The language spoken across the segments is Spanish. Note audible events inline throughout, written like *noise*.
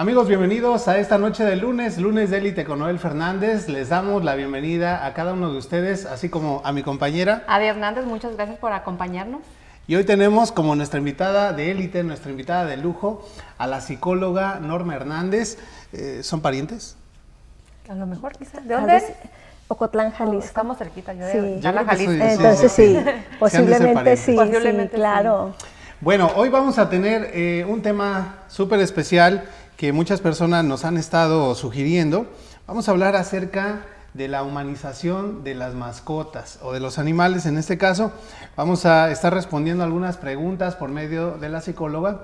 Amigos, bienvenidos a esta noche de lunes, lunes de élite con Noel Fernández. Les damos la bienvenida a cada uno de ustedes, así como a mi compañera. Adi Hernández, muchas gracias por acompañarnos. Y hoy tenemos como nuestra invitada de élite, nuestra invitada de lujo, a la psicóloga Norma Hernández. Eh, ¿Son parientes? A lo mejor, quizás. ¿De dónde? Ocotlán, Jalisco. Estamos cerquita, yo Sí. de soy- Jalisco. sí, Entonces sí, posiblemente sí, Posiblemente sí, sí. claro. Bueno, hoy vamos a tener eh, un tema súper especial que muchas personas nos han estado sugiriendo. Vamos a hablar acerca de la humanización de las mascotas o de los animales en este caso. Vamos a estar respondiendo algunas preguntas por medio de la psicóloga.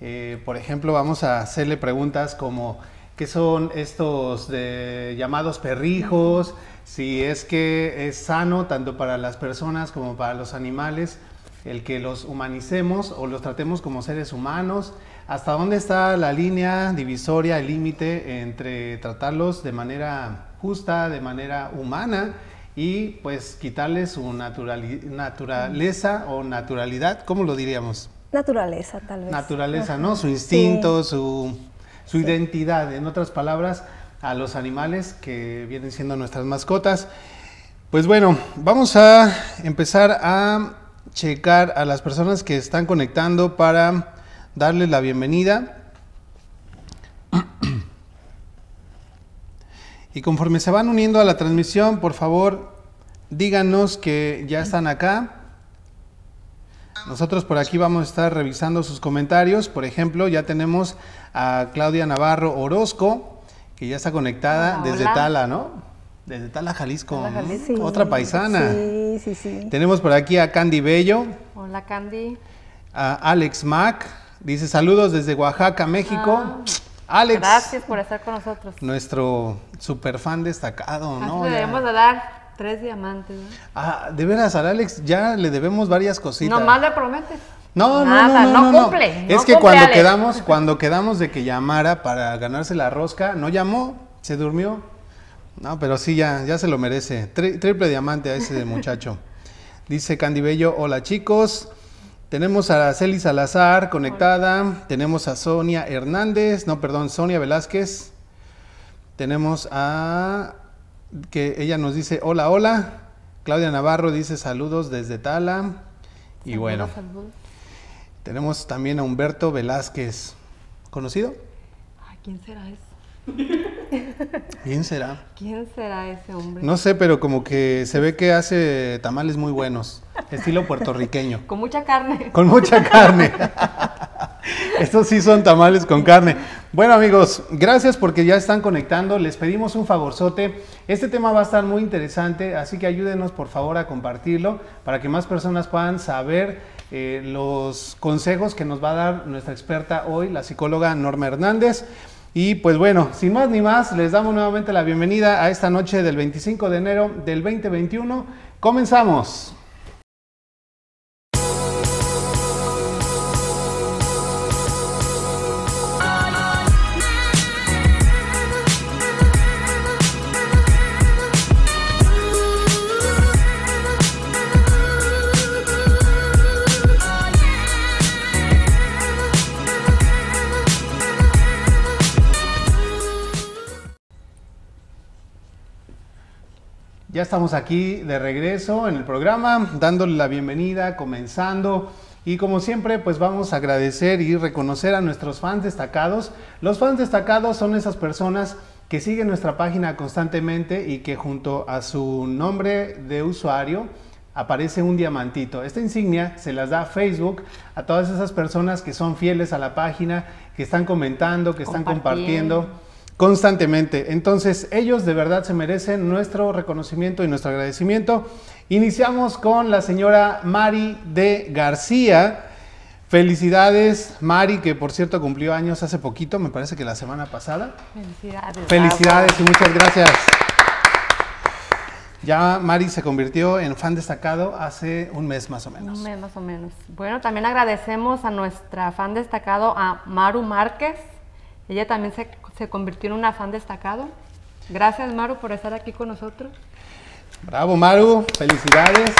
Eh, por ejemplo, vamos a hacerle preguntas como qué son estos de llamados perrijos, si es que es sano tanto para las personas como para los animales el que los humanicemos o los tratemos como seres humanos, hasta dónde está la línea divisoria, el límite entre tratarlos de manera justa, de manera humana y pues quitarles su naturali- naturaleza o naturalidad, ¿cómo lo diríamos? Naturaleza, tal vez. Naturaleza, ¿no? Su instinto, su, su identidad, en otras palabras, a los animales que vienen siendo nuestras mascotas. Pues bueno, vamos a empezar a checar a las personas que están conectando para darles la bienvenida. Y conforme se van uniendo a la transmisión, por favor, díganos que ya están acá. Nosotros por aquí vamos a estar revisando sus comentarios. Por ejemplo, ya tenemos a Claudia Navarro Orozco, que ya está conectada Hola, desde hola. Tala, ¿no? Desde Tala, Jalisco. Otra paisana. Sí, sí, sí. Tenemos por aquí a Candy Bello, Hola, Candy. a Alex Mac. Dice saludos desde Oaxaca, México. Alex, Gracias por estar con nosotros. nuestro super fan destacado, ¿no? le debemos de dar tres diamantes. ¿no? Ah, de veras, al Alex ya le debemos varias cositas. Nomás le prometes. No, no, Nada, no, no, no cumple, no Es que cumple, cuando quedamos, cuando quedamos de que llamara para ganarse la rosca, no llamó, se durmió. No, pero sí ya, ya se lo merece. Tri- triple diamante a ese muchacho. *laughs* Dice Candy Bello, hola chicos. Tenemos a Araceli Salazar conectada. Tenemos a Sonia Hernández, no, perdón, Sonia Velázquez. Tenemos a que ella nos dice hola, hola. Claudia Navarro dice saludos desde Tala. Y bueno, saludos. tenemos también a Humberto Velázquez. ¿Conocido? Ay, ¿quién será ese? *laughs* ¿Quién será? ¿Quién será ese hombre? No sé, pero como que se ve que hace tamales muy buenos, estilo puertorriqueño, Con mucha carne. con mucha carne. *laughs* Estos sí son tamales con carne. Bueno amigos, gracias porque ya están conectando. Les pedimos un favorzote. Este tema va a estar muy interesante, así que ayúdenos por favor a compartirlo para que más personas puedan saber eh, los consejos que nos va a dar nuestra experta hoy, la psicóloga Norma Hernández. Y pues bueno, sin más ni más, les damos nuevamente la bienvenida a esta noche del 25 de enero del 2021. Comenzamos. Ya estamos aquí de regreso en el programa, dándole la bienvenida, comenzando. Y como siempre, pues vamos a agradecer y reconocer a nuestros fans destacados. Los fans destacados son esas personas que siguen nuestra página constantemente y que junto a su nombre de usuario aparece un diamantito. Esta insignia se las da Facebook a todas esas personas que son fieles a la página, que están comentando, que están Compartiendo. Constantemente. Entonces, ellos de verdad se merecen nuestro reconocimiento y nuestro agradecimiento. Iniciamos con la señora Mari de García. Felicidades, Mari, que por cierto cumplió años hace poquito, me parece que la semana pasada. Felicidades. Felicidades bravo. y muchas gracias. Ya Mari se convirtió en fan destacado hace un mes más o menos. Un mes más o menos. Bueno, también agradecemos a nuestra fan destacado, a Maru Márquez. Ella también se, se convirtió en una fan destacado. Gracias, Maru, por estar aquí con nosotros. Bravo, Maru, felicidades.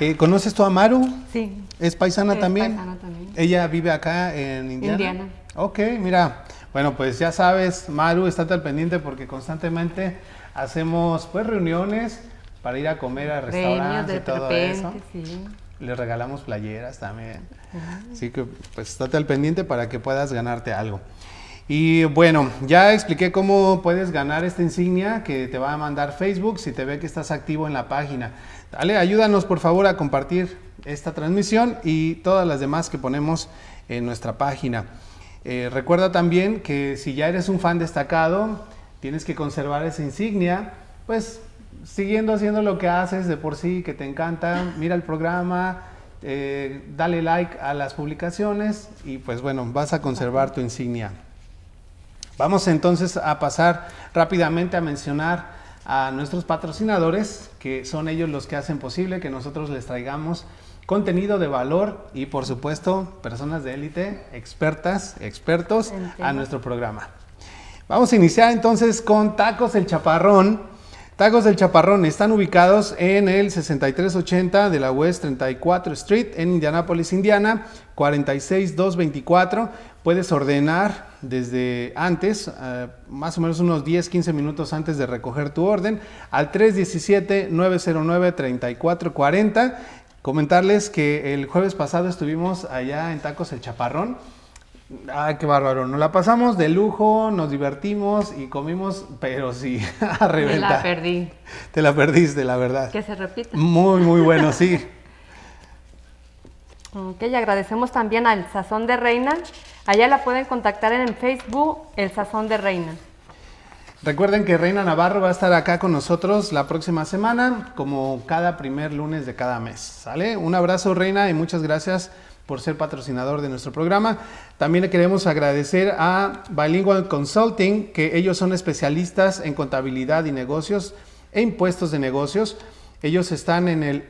Eh, ¿Conoces tú a Maru? Sí. ¿Es paisana Es también? paisana también. Ella vive acá en Indiana. Indiana. Ok, mira, Bueno, pues ya sabes, Maru, estate al pendiente porque constantemente hacemos pues reuniones para ir a comer a restaurantes y todo eso. Sí. Les regalamos playeras también. Así que pues estate al pendiente para que puedas ganarte algo. Y bueno, ya expliqué cómo puedes ganar esta insignia que te va a mandar Facebook si te ve que estás activo en la página. Dale, ayúdanos por favor a compartir esta transmisión y todas las demás que ponemos en nuestra página. Eh, recuerda también que si ya eres un fan destacado, tienes que conservar esa insignia, pues siguiendo haciendo lo que haces de por sí, que te encanta, mira el programa, eh, dale like a las publicaciones y pues bueno, vas a conservar tu insignia. Vamos entonces a pasar rápidamente a mencionar a nuestros patrocinadores, que son ellos los que hacen posible que nosotros les traigamos contenido de valor y por supuesto personas de élite, expertas, expertos a nuestro programa. Vamos a iniciar entonces con Tacos El Chaparrón Tacos del Chaparrón están ubicados en el 6380 de la West 34 Street en Indianapolis, Indiana, 46224. Puedes ordenar desde antes, eh, más o menos unos 10, 15 minutos antes de recoger tu orden, al 317-909-3440. Comentarles que el jueves pasado estuvimos allá en Tacos El Chaparrón Ay, qué bárbaro. Nos la pasamos de lujo, nos divertimos y comimos, pero sí, *laughs* a Te la perdí. Te la perdiste, la verdad. Que se repita. Muy, muy bueno, sí. *laughs* ok, y agradecemos también al Sazón de Reina. Allá la pueden contactar en Facebook, el Sazón de Reina. Recuerden que Reina Navarro va a estar acá con nosotros la próxima semana, como cada primer lunes de cada mes. ¿Sale? Un abrazo, Reina, y muchas gracias por ser patrocinador de nuestro programa. También le queremos agradecer a Bilingual Consulting, que ellos son especialistas en contabilidad y negocios e impuestos de negocios. Ellos están en el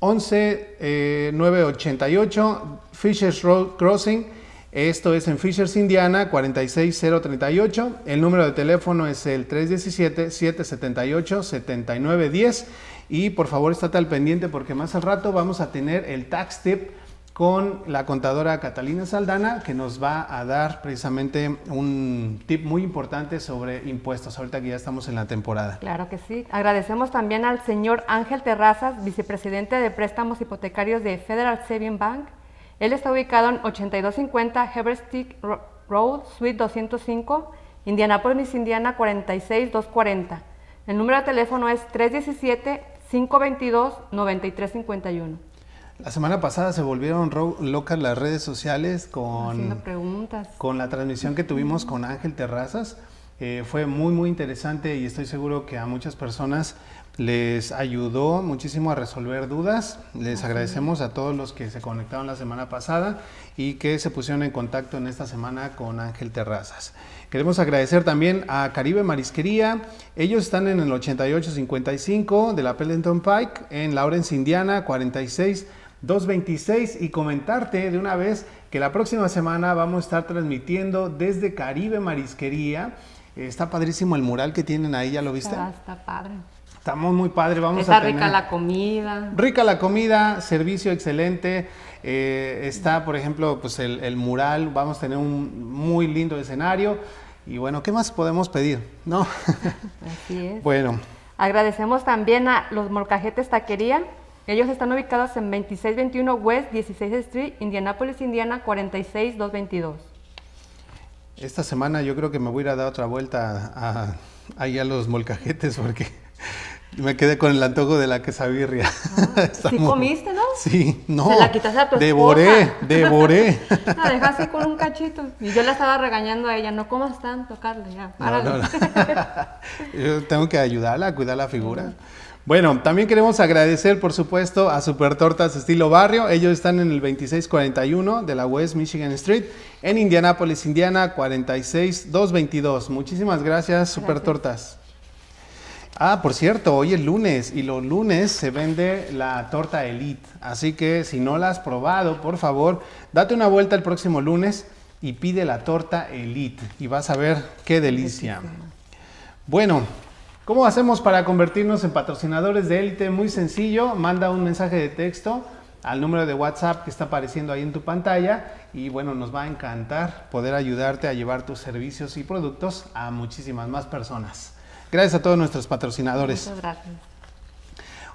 11988 eh, Fishers Road Crossing. Esto es en Fishers, Indiana, 46038. El número de teléfono es el 317-778-7910. Y por favor, estate al pendiente porque más al rato vamos a tener el tax tip con la contadora Catalina Saldana, que nos va a dar precisamente un tip muy importante sobre impuestos, ahorita que ya estamos en la temporada. Claro que sí. Agradecemos también al señor Ángel Terrazas, vicepresidente de préstamos hipotecarios de Federal Saving Bank. Él está ubicado en 8250 Heberstick Road, Suite 205, Indianapolis, Indiana 46240. El número de teléfono es 317 522 9351. La semana pasada se volvieron locas las redes sociales con, preguntas. con la transmisión que tuvimos con Ángel Terrazas. Eh, fue muy, muy interesante y estoy seguro que a muchas personas les ayudó muchísimo a resolver dudas. Les agradecemos a todos los que se conectaron la semana pasada y que se pusieron en contacto en esta semana con Ángel Terrazas. Queremos agradecer también a Caribe Marisquería. Ellos están en el 8855 de la Pendleton Pike en Lawrence, Indiana, 46 226 y comentarte de una vez que la próxima semana vamos a estar transmitiendo desde Caribe Marisquería. Está padrísimo el mural que tienen ahí, ¿ya lo viste? Está, está padre. Estamos muy padre, vamos está a tener... rica la comida. Rica la comida, servicio excelente. Eh, está, por ejemplo, pues el, el, mural, vamos a tener un muy lindo escenario. Y bueno, ¿qué más podemos pedir? ¿No? *laughs* Así es. *laughs* bueno. Agradecemos también a los Molcajetes Taquería, ellos están ubicados en 2621 West 16 Street, Indianapolis, Indiana 46222. Esta semana yo creo que me voy a ir a dar otra vuelta a, ahí a los molcajetes porque *laughs* me quedé con el antojo de la quesabirria. Ah, *laughs* ¿Sí comiste, no? Sí, no. Se la quitaste a tu Devoré, *laughs* devoré. La dejaste con un cachito. Y yo la estaba regañando a ella, no comas tanto, Carla, ya, no, no, no. Yo tengo que ayudarla a cuidar la figura. Bueno, también queremos agradecer, por supuesto, a Super Tortas Estilo Barrio. Ellos están en el 2641 de la West Michigan Street, en Indianapolis, Indiana, 46222. Muchísimas gracias, Super Tortas. Ah, por cierto, hoy es lunes y los lunes se vende la torta Elite. Así que si no la has probado, por favor, date una vuelta el próximo lunes y pide la torta Elite y vas a ver qué delicia. Bueno, ¿Cómo hacemos para convertirnos en patrocinadores de élite? Muy sencillo, manda un mensaje de texto al número de WhatsApp que está apareciendo ahí en tu pantalla y bueno, nos va a encantar poder ayudarte a llevar tus servicios y productos a muchísimas más personas. Gracias a todos nuestros patrocinadores. Muchas gracias.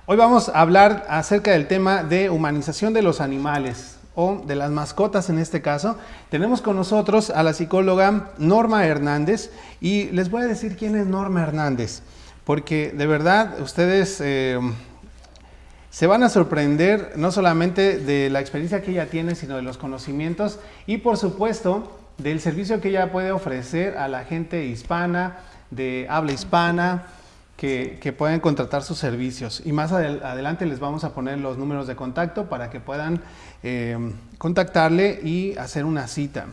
Hoy vamos a hablar acerca del tema de humanización de los animales o de las mascotas en este caso. Tenemos con nosotros a la psicóloga Norma Hernández y les voy a decir quién es Norma Hernández, porque de verdad ustedes eh, se van a sorprender no solamente de la experiencia que ella tiene, sino de los conocimientos y por supuesto del servicio que ella puede ofrecer a la gente hispana, de habla hispana, que, pueden contratar sus servicios. Y más adelante les vamos a poner los números de contacto para que puedan eh, contactarle y hacer una cita.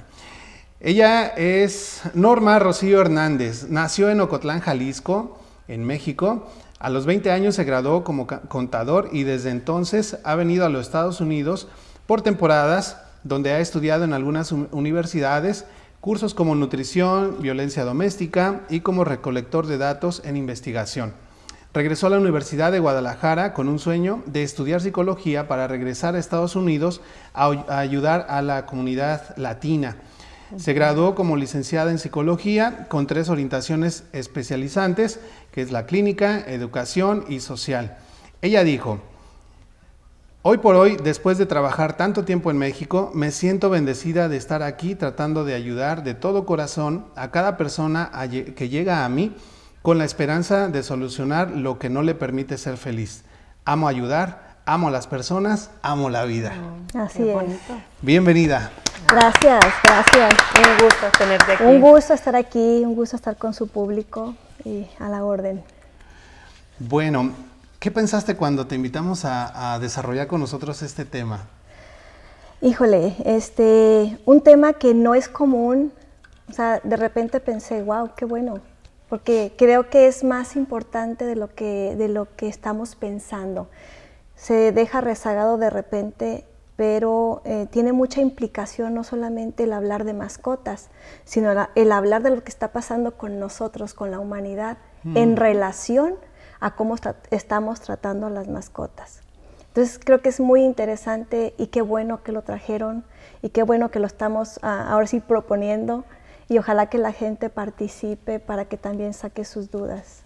Ella es Norma Rocío Hernández, nació en Ocotlán, Jalisco, en México. A los 20 años se graduó como contador y desde entonces ha venido a los Estados Unidos por temporadas donde ha estudiado en algunas universidades cursos como nutrición, violencia doméstica y como recolector de datos en investigación. Regresó a la Universidad de Guadalajara con un sueño de estudiar psicología para regresar a Estados Unidos a, ayudar a la comunidad latina. Se graduó como licenciada en psicología con tres orientaciones especializantes, que es la clínica, educación y social. Ella dijo, Hoy por hoy, después de trabajar tanto tiempo en México, me siento bendecida de estar aquí tratando de ayudar de todo corazón a cada persona que llega a mí con la esperanza de solucionar lo que no le permite ser feliz. Amo ayudar, amo a las personas, amo la vida. Así es. Bienvenida. Gracias, gracias. Un gusto tenerte aquí. Un gusto estar aquí, un gusto estar con su público y a la orden. Bueno, ¿Qué pensaste cuando te invitamos a, desarrollar con nosotros este tema? Híjole, este, un tema que no es común, o sea, de repente pensé, wow, qué bueno, porque creo que es más importante de lo que, de lo que estamos pensando. Se deja rezagado de repente, pero eh, tiene mucha implicación no solamente el hablar de mascotas, sino el hablar de lo que está pasando con nosotros, con la humanidad, en mm. relación a cómo estamos tratando a las mascotas. Entonces creo que es muy interesante y qué bueno que lo trajeron y qué bueno que lo estamos ah, ahora sí proponiendo y ojalá que la gente participe para que también saque sus dudas.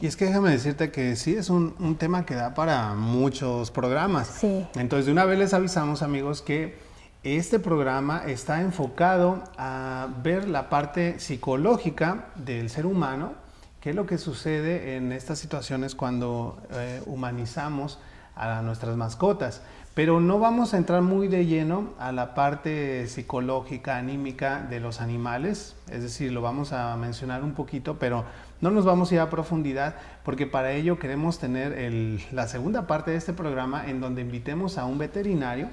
Y es que déjame decirte que sí, es un, un tema que da para muchos programas. Sí. Entonces de una vez les avisamos amigos que este programa está enfocado a ver la parte psicológica del ser humano ¿Qué es lo que sucede en estas situaciones cuando eh, humanizamos a nuestras mascotas? Pero no vamos a entrar muy de lleno a la parte psicológica, anímica de los animales, es decir, lo vamos a mencionar un poquito, pero no nos vamos a ir a profundidad porque para ello queremos tener la segunda parte de este programa en donde invitemos a un veterinario,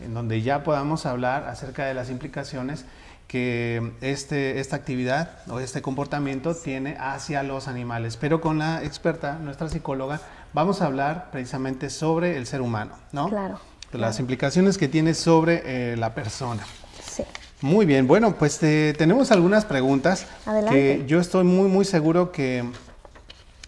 en donde ya podamos hablar acerca de las implicaciones que este, esta actividad o este comportamiento tiene hacia los animales. Pero con la experta, nuestra psicóloga, vamos a hablar precisamente sobre el ser humano, ¿no? Claro. Las implicaciones que tiene sobre eh, la persona. Sí. Muy bien, bueno, pues tenemos algunas preguntas Adelante. que yo estoy muy, muy seguro que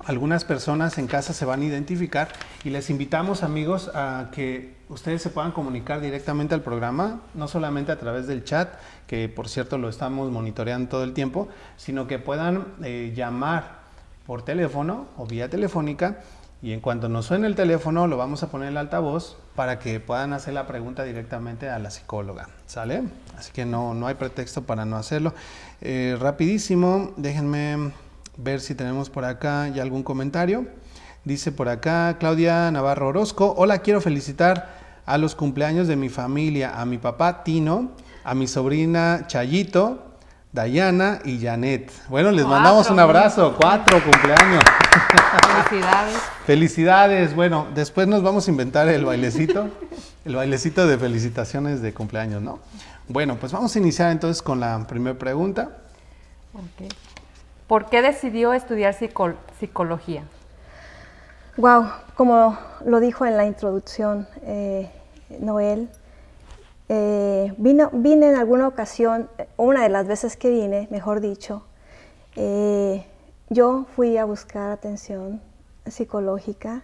algunas personas en casa se van a identificar y les invitamos amigos a que ustedes se puedan comunicar directamente al programa, no solamente a través del chat, que por cierto lo estamos monitoreando todo el tiempo, sino que puedan eh, llamar por teléfono o vía telefónica y en cuanto nos suene el teléfono lo vamos a poner en el altavoz para que puedan hacer la pregunta directamente a la psicóloga, ¿sale? Así que no, no hay pretexto para no hacerlo. Eh, rapidísimo, déjenme ver si tenemos por acá ya algún comentario. Dice por acá Claudia Navarro Orozco, hola, quiero felicitar a los cumpleaños de mi familia, a mi papá Tino, a mi sobrina Chayito, Dayana y Janet. Bueno, les mandamos un abrazo, cuatro cumpleaños. Felicidades. Felicidades. Bueno, después nos vamos a inventar el bailecito, el bailecito de felicitaciones de cumpleaños, ¿no? Bueno, pues vamos a iniciar entonces con la primera pregunta. ¿Por qué decidió estudiar psicología? Wow, como lo dijo en la introducción eh, Noel, eh, vino, vine en alguna ocasión, una de las veces que vine, mejor dicho, eh, yo fui a buscar atención psicológica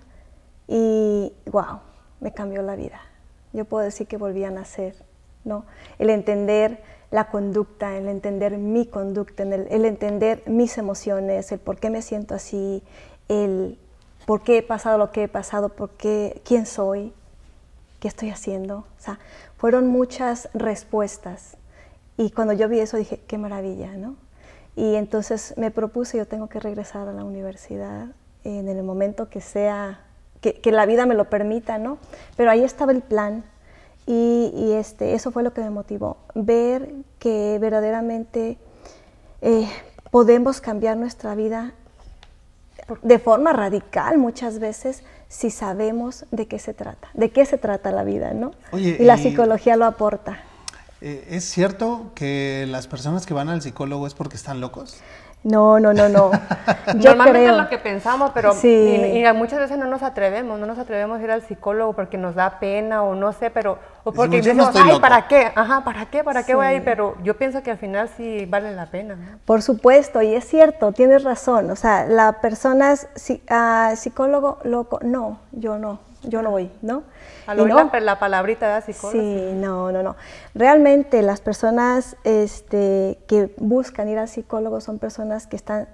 y wow, me cambió la vida. yo puedo decir que volví a nacer, ¿no? El entender la conducta, el entender mi conducta, el, el entender mis emociones, el por qué me siento así, el por qué he pasado lo que he pasado, por qué, quién soy, qué estoy haciendo. O sea, fueron muchas respuestas. Y cuando yo vi eso dije, qué maravilla, ¿no? Y entonces me propuse, yo tengo que regresar a la universidad en el momento que sea, que, que la vida me lo permita, ¿no? Pero ahí estaba el plan. Y, y este, eso fue lo que me motivó, ver que verdaderamente eh, podemos cambiar nuestra vida de forma radical muchas veces si sabemos de qué se trata, de qué se trata la vida, ¿no? Oye, y la y- psicología lo aporta. Eh, ¿Es cierto que las personas que van al psicólogo es porque están locos? No, no, no, no. *laughs* Yo Normalmente creo. es lo que pensamos, pero Sí. y- y muchas veces no nos atrevemos, no nos atrevemos a ir al psicólogo porque nos da pena o no sé, pero o porque Decimos, "Yo no decimos, estoy ay, loco". ¿para qué? Ajá, ¿para qué? ¿Para qué voy a ir? Pero yo pienso que al final sí vale la pena. ¿no? Por supuesto, y es cierto, tienes razón. O sea, la persona es psi- ah, psicólogo loco, no, yo no, yo no voy, ¿no? Al oír no, la, la palabrita de psicólogo. Sí, no, no, no. Realmente las personas este, que buscan ir al psicólogo son personas que están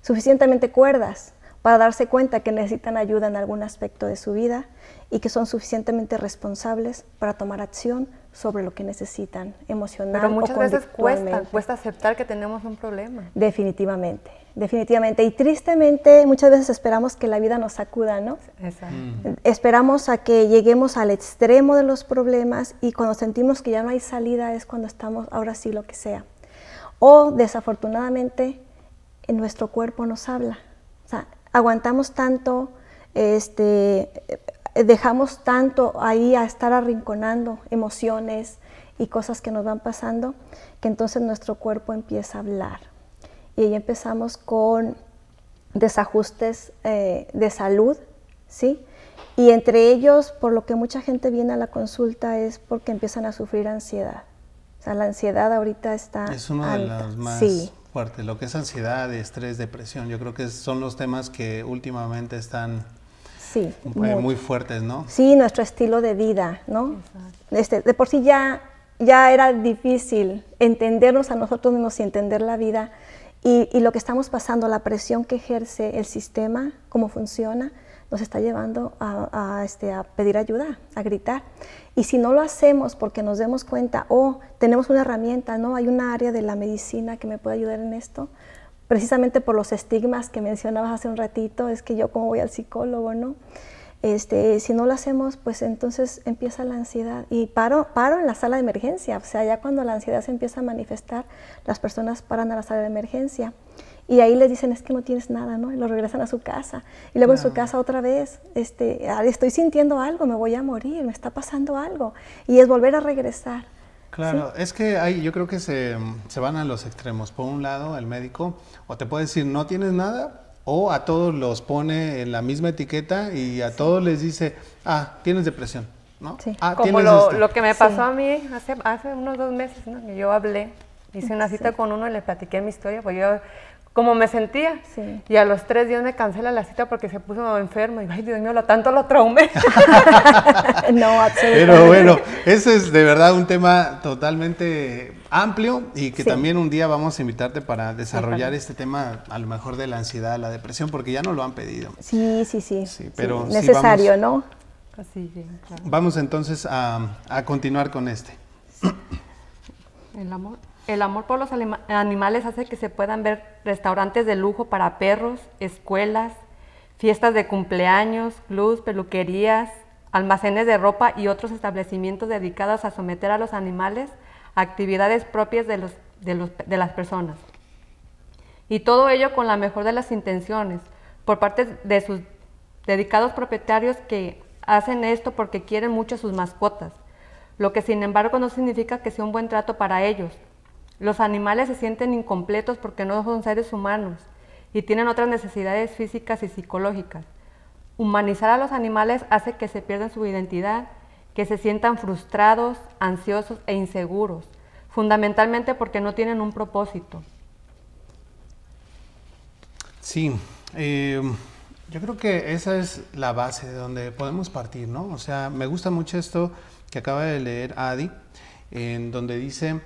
suficientemente cuerdas para darse cuenta que necesitan ayuda en algún aspecto de su vida y que son suficientemente responsables para tomar acción sobre lo que necesitan emocional Pero muchas o veces cuesta, cuesta aceptar que tenemos un problema. Definitivamente, definitivamente. Y tristemente muchas veces esperamos que la vida nos sacuda, ¿no? Exacto. Esperamos a que lleguemos al extremo de los problemas y cuando sentimos que ya no hay salida es cuando estamos, ahora sí, lo que sea. O desafortunadamente, en nuestro cuerpo nos habla. O sea, aguantamos tanto, este, dejamos tanto ahí a estar arrinconando emociones y cosas que nos van pasando, que entonces nuestro cuerpo empieza a hablar. Y ahí empezamos con desajustes eh, de salud, ¿sí? Y entre ellos, por lo que mucha gente viene a la consulta es porque empiezan a sufrir ansiedad. O sea, la ansiedad ahorita está Es uno de alta. los más Sí, fuertes, lo que es ansiedad, estrés, depresión. Yo creo que son los temas que últimamente están sí, muy fuertes, ¿no? Sí, nuestro estilo de vida, ¿no? Este, de por sí ya, ya era difícil entendernos a nosotros mismos y entender la vida y, y lo que estamos pasando, la presión que ejerce el sistema, cómo funciona, nos está llevando a, a, este, a pedir ayuda, a gritar. Y si no lo hacemos porque nos demos cuenta, oh, tenemos una herramienta, ¿no? Hay una área de la medicina que me puede ayudar en esto, precisamente por los estigmas que mencionabas hace un ratito, es que yo como voy al psicólogo, ¿no? Este, si no lo hacemos, pues entonces empieza la ansiedad y paro, paro en la sala de emergencia, o sea, ya cuando la ansiedad se empieza a manifestar, las personas paran a la sala de emergencia y ahí les dicen es que no tienes nada, ¿no? Y lo regresan a su casa y luego en su casa otra vez, este, "Ah, estoy sintiendo algo, me voy a morir, me está pasando algo y es volver a regresar. Claro, es que hay, yo creo que se, se van a los extremos. Por un lado, el médico o te puede decir no tienes nada, o a todos los pone en la misma etiqueta y a todos les dice, ah, tienes depresión, ¿no? Sí. Ah, Como tienes lo, esto". lo que me Sí. pasó a mí hace, hace unos dos meses, ¿no? que yo hablé, hice una cita con uno y le platiqué mi historia, pues yo, como me sentía, Sí. y a los tres días me cancela la cita porque se puso enfermo, y ay Dios mío, lo tanto lo traumé. *laughs* no, absolutamente. Pero bueno, ese es de verdad un tema totalmente amplio y que Sí. también un día vamos a invitarte para desarrollar este tema, a lo mejor de la ansiedad, la depresión, porque ya nos lo han pedido. Sí, sí, sí. Sí, sí, pero sí necesario, ¿no? Así, sí, claro. Vamos entonces a, a continuar con este. El amor. El amor por los animales hace que se puedan ver restaurantes de lujo para perros, escuelas, fiestas de cumpleaños, clubs, peluquerías, almacenes de ropa y otros establecimientos dedicados a someter a los animales a actividades propias de, de las personas. Y todo ello con la mejor de las intenciones, por parte de sus dedicados propietarios que hacen esto porque quieren mucho a sus mascotas, lo que sin embargo no significa que sea un buen trato para ellos. Los animales se sienten incompletos porque no son seres humanos y tienen otras necesidades físicas y psicológicas. Humanizar a los animales hace que se pierdan su identidad, que se sientan frustrados, ansiosos e inseguros, fundamentalmente porque no tienen un propósito. Sí, eh, Yo creo que esa es la base de donde podemos partir, ¿no? O sea, me gusta mucho esto que acaba de leer Adi, en donde dice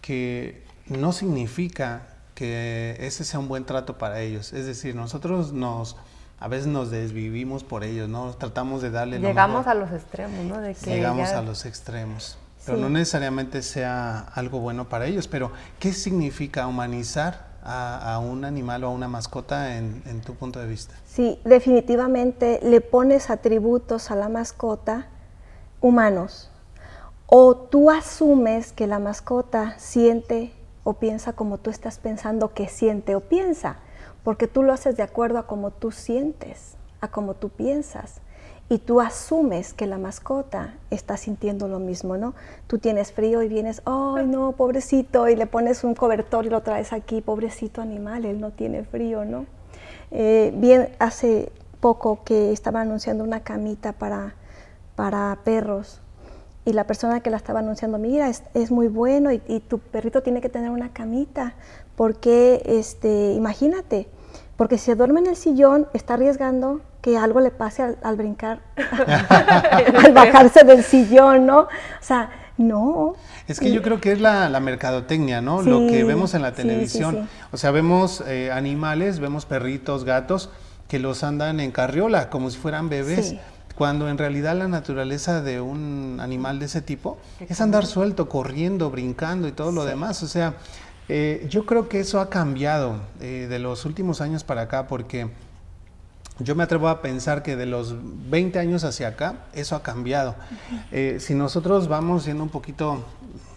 que no significa que ese sea un buen trato para ellos. Es decir, nosotros nos a veces nos desvivimos por ellos, ¿no? Tratamos de darle Llegamos a los extremos, ¿no? De que Llegamos a los extremos. Pero no necesariamente sea algo bueno para ellos. Pero, ¿qué significa humanizar a, un animal o a una mascota en, en, tu punto de vista? Sí, definitivamente le pones atributos a la mascota humanos. O tú asumes que la mascota siente o piensa como tú estás pensando que siente o piensa porque tú lo haces de acuerdo a cómo tú sientes, a cómo tú piensas. Y tú asumes que la mascota está sintiendo lo mismo, ¿no? Tú tienes frío y vienes, ¡ay no, pobrecito! Y le pones un cobertor y lo traes aquí, pobrecito animal, él no tiene frío, ¿no? Eh, bien, hace poco que estaba anunciando una camita para, para perros y la persona que la estaba anunciando, mira, es, muy bueno y, y, tu perrito tiene que tener una camita porque, este, imagínate, porque si se duerme en el sillón, está arriesgando que algo le pase al, brincar, *laughs* al bajarse del sillón, ¿no? O sea, no. Es que yo creo que es la, mercadotecnia, ¿no? Lo que vemos en la televisión. o sea, vemos eh, animales, vemos perritos, gatos, que los andan en carriola, como si fueran bebés. Cuando en realidad la naturaleza de un animal de ese tipo es andar suelto, corriendo, brincando y todo lo demás. O sea, eh, yo creo que eso ha cambiado eh, de los últimos años para acá porque yo me atrevo a pensar que de los 20 años hacia acá eso ha cambiado. Eh, si nosotros vamos siendo un poquito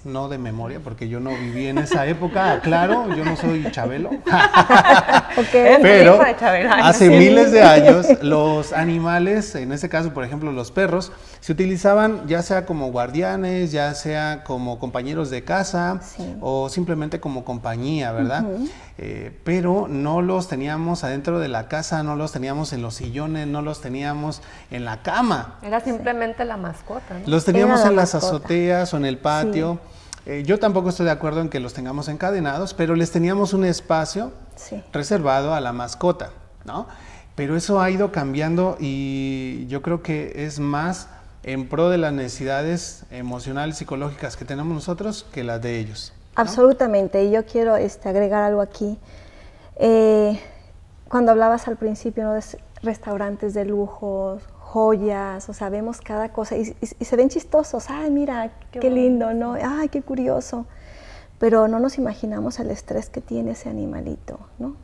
no de memoria, porque yo no viví en esa época, claro, yo no soy Chabelo. *laughs* Pero hace miles de años los animales, en este caso, por ejemplo, los perros, se utilizaban ya sea como guardianes, ya sea como compañeros de casa o simplemente como compañía, ¿verdad? Eh, pero no los teníamos adentro de la casa, no los teníamos en los sillones, no los teníamos en la cama. Era simplemente la mascota. ¿no? Los teníamos en las azoteas o en el patio. Eh, yo tampoco estoy de acuerdo en que los tengamos encadenados, pero les teníamos un espacio reservado a la mascota, ¿no? Pero eso ha ido cambiando y yo creo que es más en pro de las necesidades emocionales, psicológicas que tenemos nosotros que las de ellos. Absolutamente, y yo quiero este, agregar algo aquí. Eh, cuando hablabas al principio de restaurantes de lujo, joyas, o sea, vemos cada cosa y, se ven chistosos, ay, mira, qué, lindo, ¿no? Ay, qué curioso. Pero no nos imaginamos el estrés que tiene ese animalito, ¿no?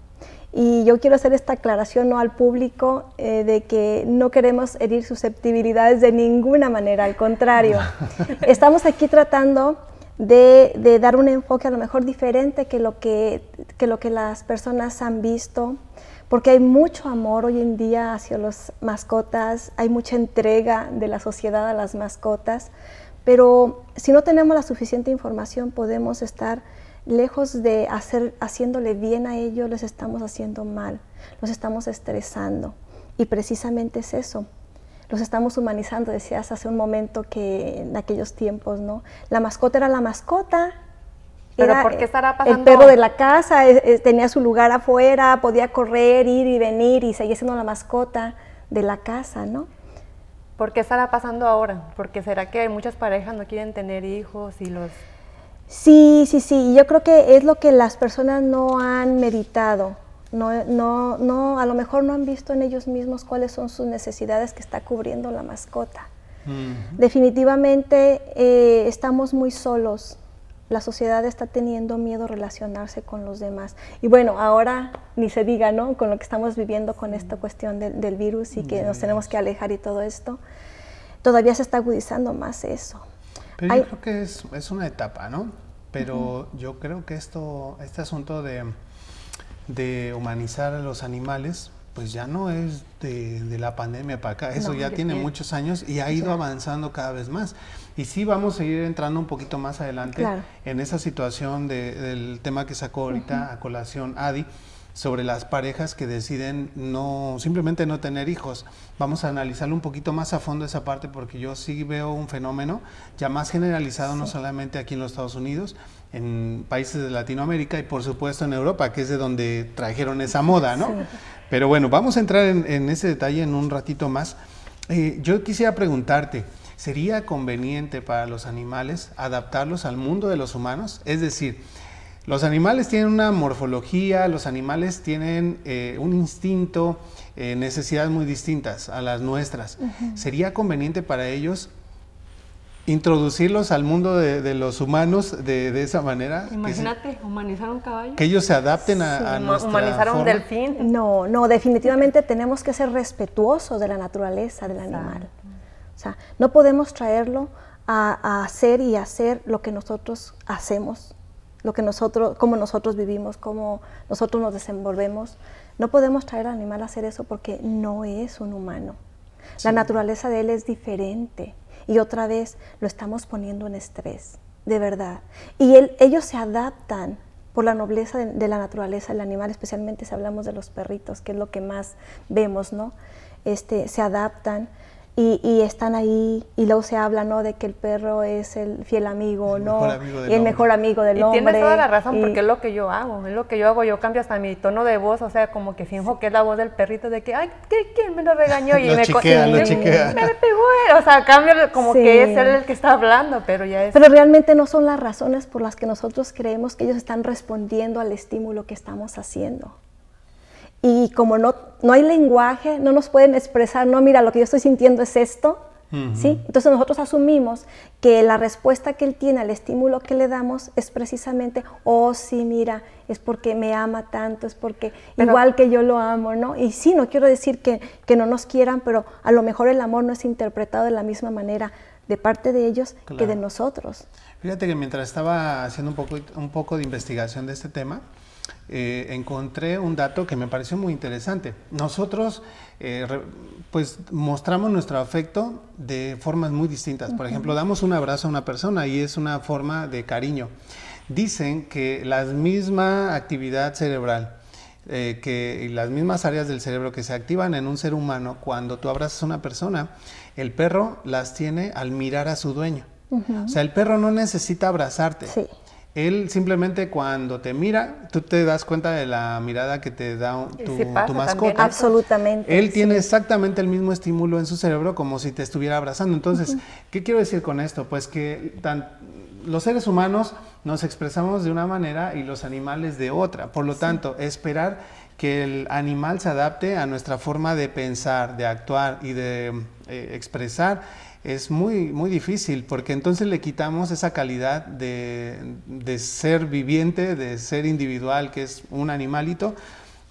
Y yo quiero hacer esta aclaración ¿no? al público eh, de que no queremos herir susceptibilidades de ninguna manera, al contrario. *laughs* Estamos aquí tratando de, de, dar un enfoque a lo mejor diferente que lo que, que lo que las personas han visto porque hay mucho amor hoy en día hacia las mascotas, hay mucha entrega de la sociedad a las mascotas, pero si no tenemos la suficiente información podemos estar lejos de hacer, haciéndole bien a ellos, les estamos haciendo mal, los estamos estresando. Y precisamente es eso, los estamos humanizando. Decías hace un momento que en aquellos tiempos, ¿no? La mascota era la mascota ¿Pero por qué estará pasando? El perro de la casa tenía su lugar afuera, podía correr, ir y venir y seguía siendo la mascota de la casa, ¿no? ¿Por qué estará pasando ahora? Porque será que muchas parejas no quieren tener hijos y los... Sí, sí, sí. Yo creo que es lo que las personas no han meditado. No, no, no, a lo mejor no han visto en ellos mismos cuáles son sus necesidades que está cubriendo la mascota. Definitivamente eh, estamos muy solos la sociedad está teniendo miedo a relacionarse con los demás. Y bueno, ahora ni se diga, ¿no? Con lo que estamos viviendo con esta cuestión del virus y que nos tenemos que alejar y todo esto, todavía se está agudizando más eso. Pero yo creo que es, es, una etapa, ¿no? Pero yo creo que esto, este asunto de, de humanizar a los animales, pues ya no es de, de la pandemia para acá, eso ya tiene muchos años y ha ido avanzando cada vez más. Y sí vamos a ir entrando un poquito más adelante en esa situación del tema que sacó ahorita a colación Adi sobre las parejas que deciden no simplemente no tener hijos. Vamos a analizarlo un poquito más a fondo esa parte porque yo sí veo un fenómeno ya más generalizado no solamente aquí en los Estados Unidos, en países de Latinoamérica y por supuesto en Europa, que es de donde trajeron esa moda, ¿no? Pero bueno, vamos a entrar en, ese detalle en un ratito más. Eh, yo quisiera preguntarte, ¿sería conveniente para los animales adaptarlos al mundo de los humanos? Es decir, los animales tienen una morfología, los animales tienen eh, un instinto, eh, necesidades muy distintas a las nuestras. ¿Sería conveniente para ellos introducirlos al mundo de, los humanos de, esa manera. Imagínate, humanizar un caballo. Que ellos se adapten a, a nuestra Humanizar un delfín. No, no, definitivamente tenemos que ser respetuosos de la naturaleza del animal. O sea, no podemos traerlo a, hacer y hacer lo que nosotros hacemos, lo que nosotros, como nosotros vivimos, cómo nosotros nos desenvolvemos. No podemos traer al animal a hacer eso porque no es un humano. La naturaleza de él es diferente y otra vez lo estamos poniendo en estrés, de verdad. Y ellos se adaptan por la nobleza de, la naturaleza del animal, especialmente si hablamos de los perritos, que es lo que más vemos, ¿no? Este, se adaptan y, están ahí y luego se habla no de que el perro es el fiel amigo el no mejor y el mejor amigo del y hombre tienes toda la razón porque es lo que yo hago es lo que yo hago yo cambio hasta mi tono de voz o sea como que finjo que es la voz del perrito de que ay quién me lo regañó y me chiquea, lo chiquea. me pegó o sea cambio como que es él el que está hablando pero ya es pero realmente no son las razones por las que nosotros creemos que ellos están respondiendo al estímulo que estamos haciendo y como no, no hay lenguaje, no nos pueden expresar, no, mira, lo que yo estoy sintiendo es esto, ¿sí? Entonces nosotros asumimos que la respuesta que él tiene al estímulo que le damos es precisamente, oh, sí, mira, es porque me ama tanto, es porque igual que yo lo amo, ¿no? Y sí, no quiero decir que, que, no nos quieran, pero a lo mejor el amor no es interpretado de la misma manera de parte de ellos que de nosotros. Fíjate que mientras estaba haciendo un poco, un poco de investigación de este tema, eh, encontré un dato que me pareció muy interesante. Nosotros, eh, pues, mostramos nuestro afecto de formas muy distintas. Por ejemplo, damos un abrazo a una persona y es una forma de cariño. Dicen que la misma actividad cerebral, eh, que las mismas áreas del cerebro que se activan en un ser humano cuando tú abrazas a una persona, el perro las tiene al mirar a su dueño. O sea, el perro no necesita abrazarte. Sí. Él simplemente cuando te mira, tú te das cuenta de la mirada que te da tu, mascota. Absolutamente. Él tiene exactamente el mismo estímulo en su cerebro como si te estuviera abrazando. Entonces, ¿qué quiero decir con esto? Pues que los seres humanos nos expresamos de una manera y los animales de otra. Por lo tanto, esperar que el animal se adapte a nuestra forma de pensar, de actuar y de eh, expresar es muy, muy difícil porque entonces le quitamos esa calidad de, ser viviente, de ser individual, que es un animalito,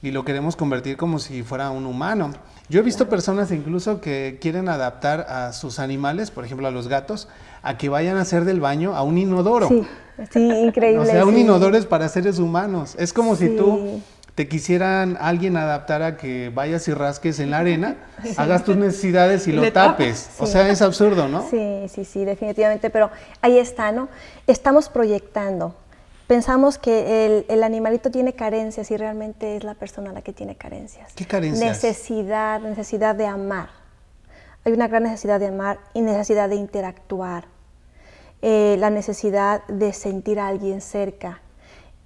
y lo queremos convertir como si fuera un humano. Yo he visto personas incluso que quieren adaptar a sus animales, por ejemplo a los gatos, a que vayan a hacer del baño a un inodoro. Sí, sí increíble. *laughs* o sea, un inodoro es para seres humanos. Es como si tú te quisieran alguien adaptar a que vayas y rasques en la arena, hagas tus necesidades y lo tapes. O sea, es absurdo, ¿no? Sí, sí, sí, definitivamente, pero ahí está, ¿no? Estamos proyectando. Pensamos que el, animalito tiene carencias y realmente es la persona la que tiene carencias. ¿Qué carencias? Necesidad, necesidad de amar. Hay una gran necesidad de amar y necesidad de interactuar. Eh, la necesidad de sentir a alguien cerca,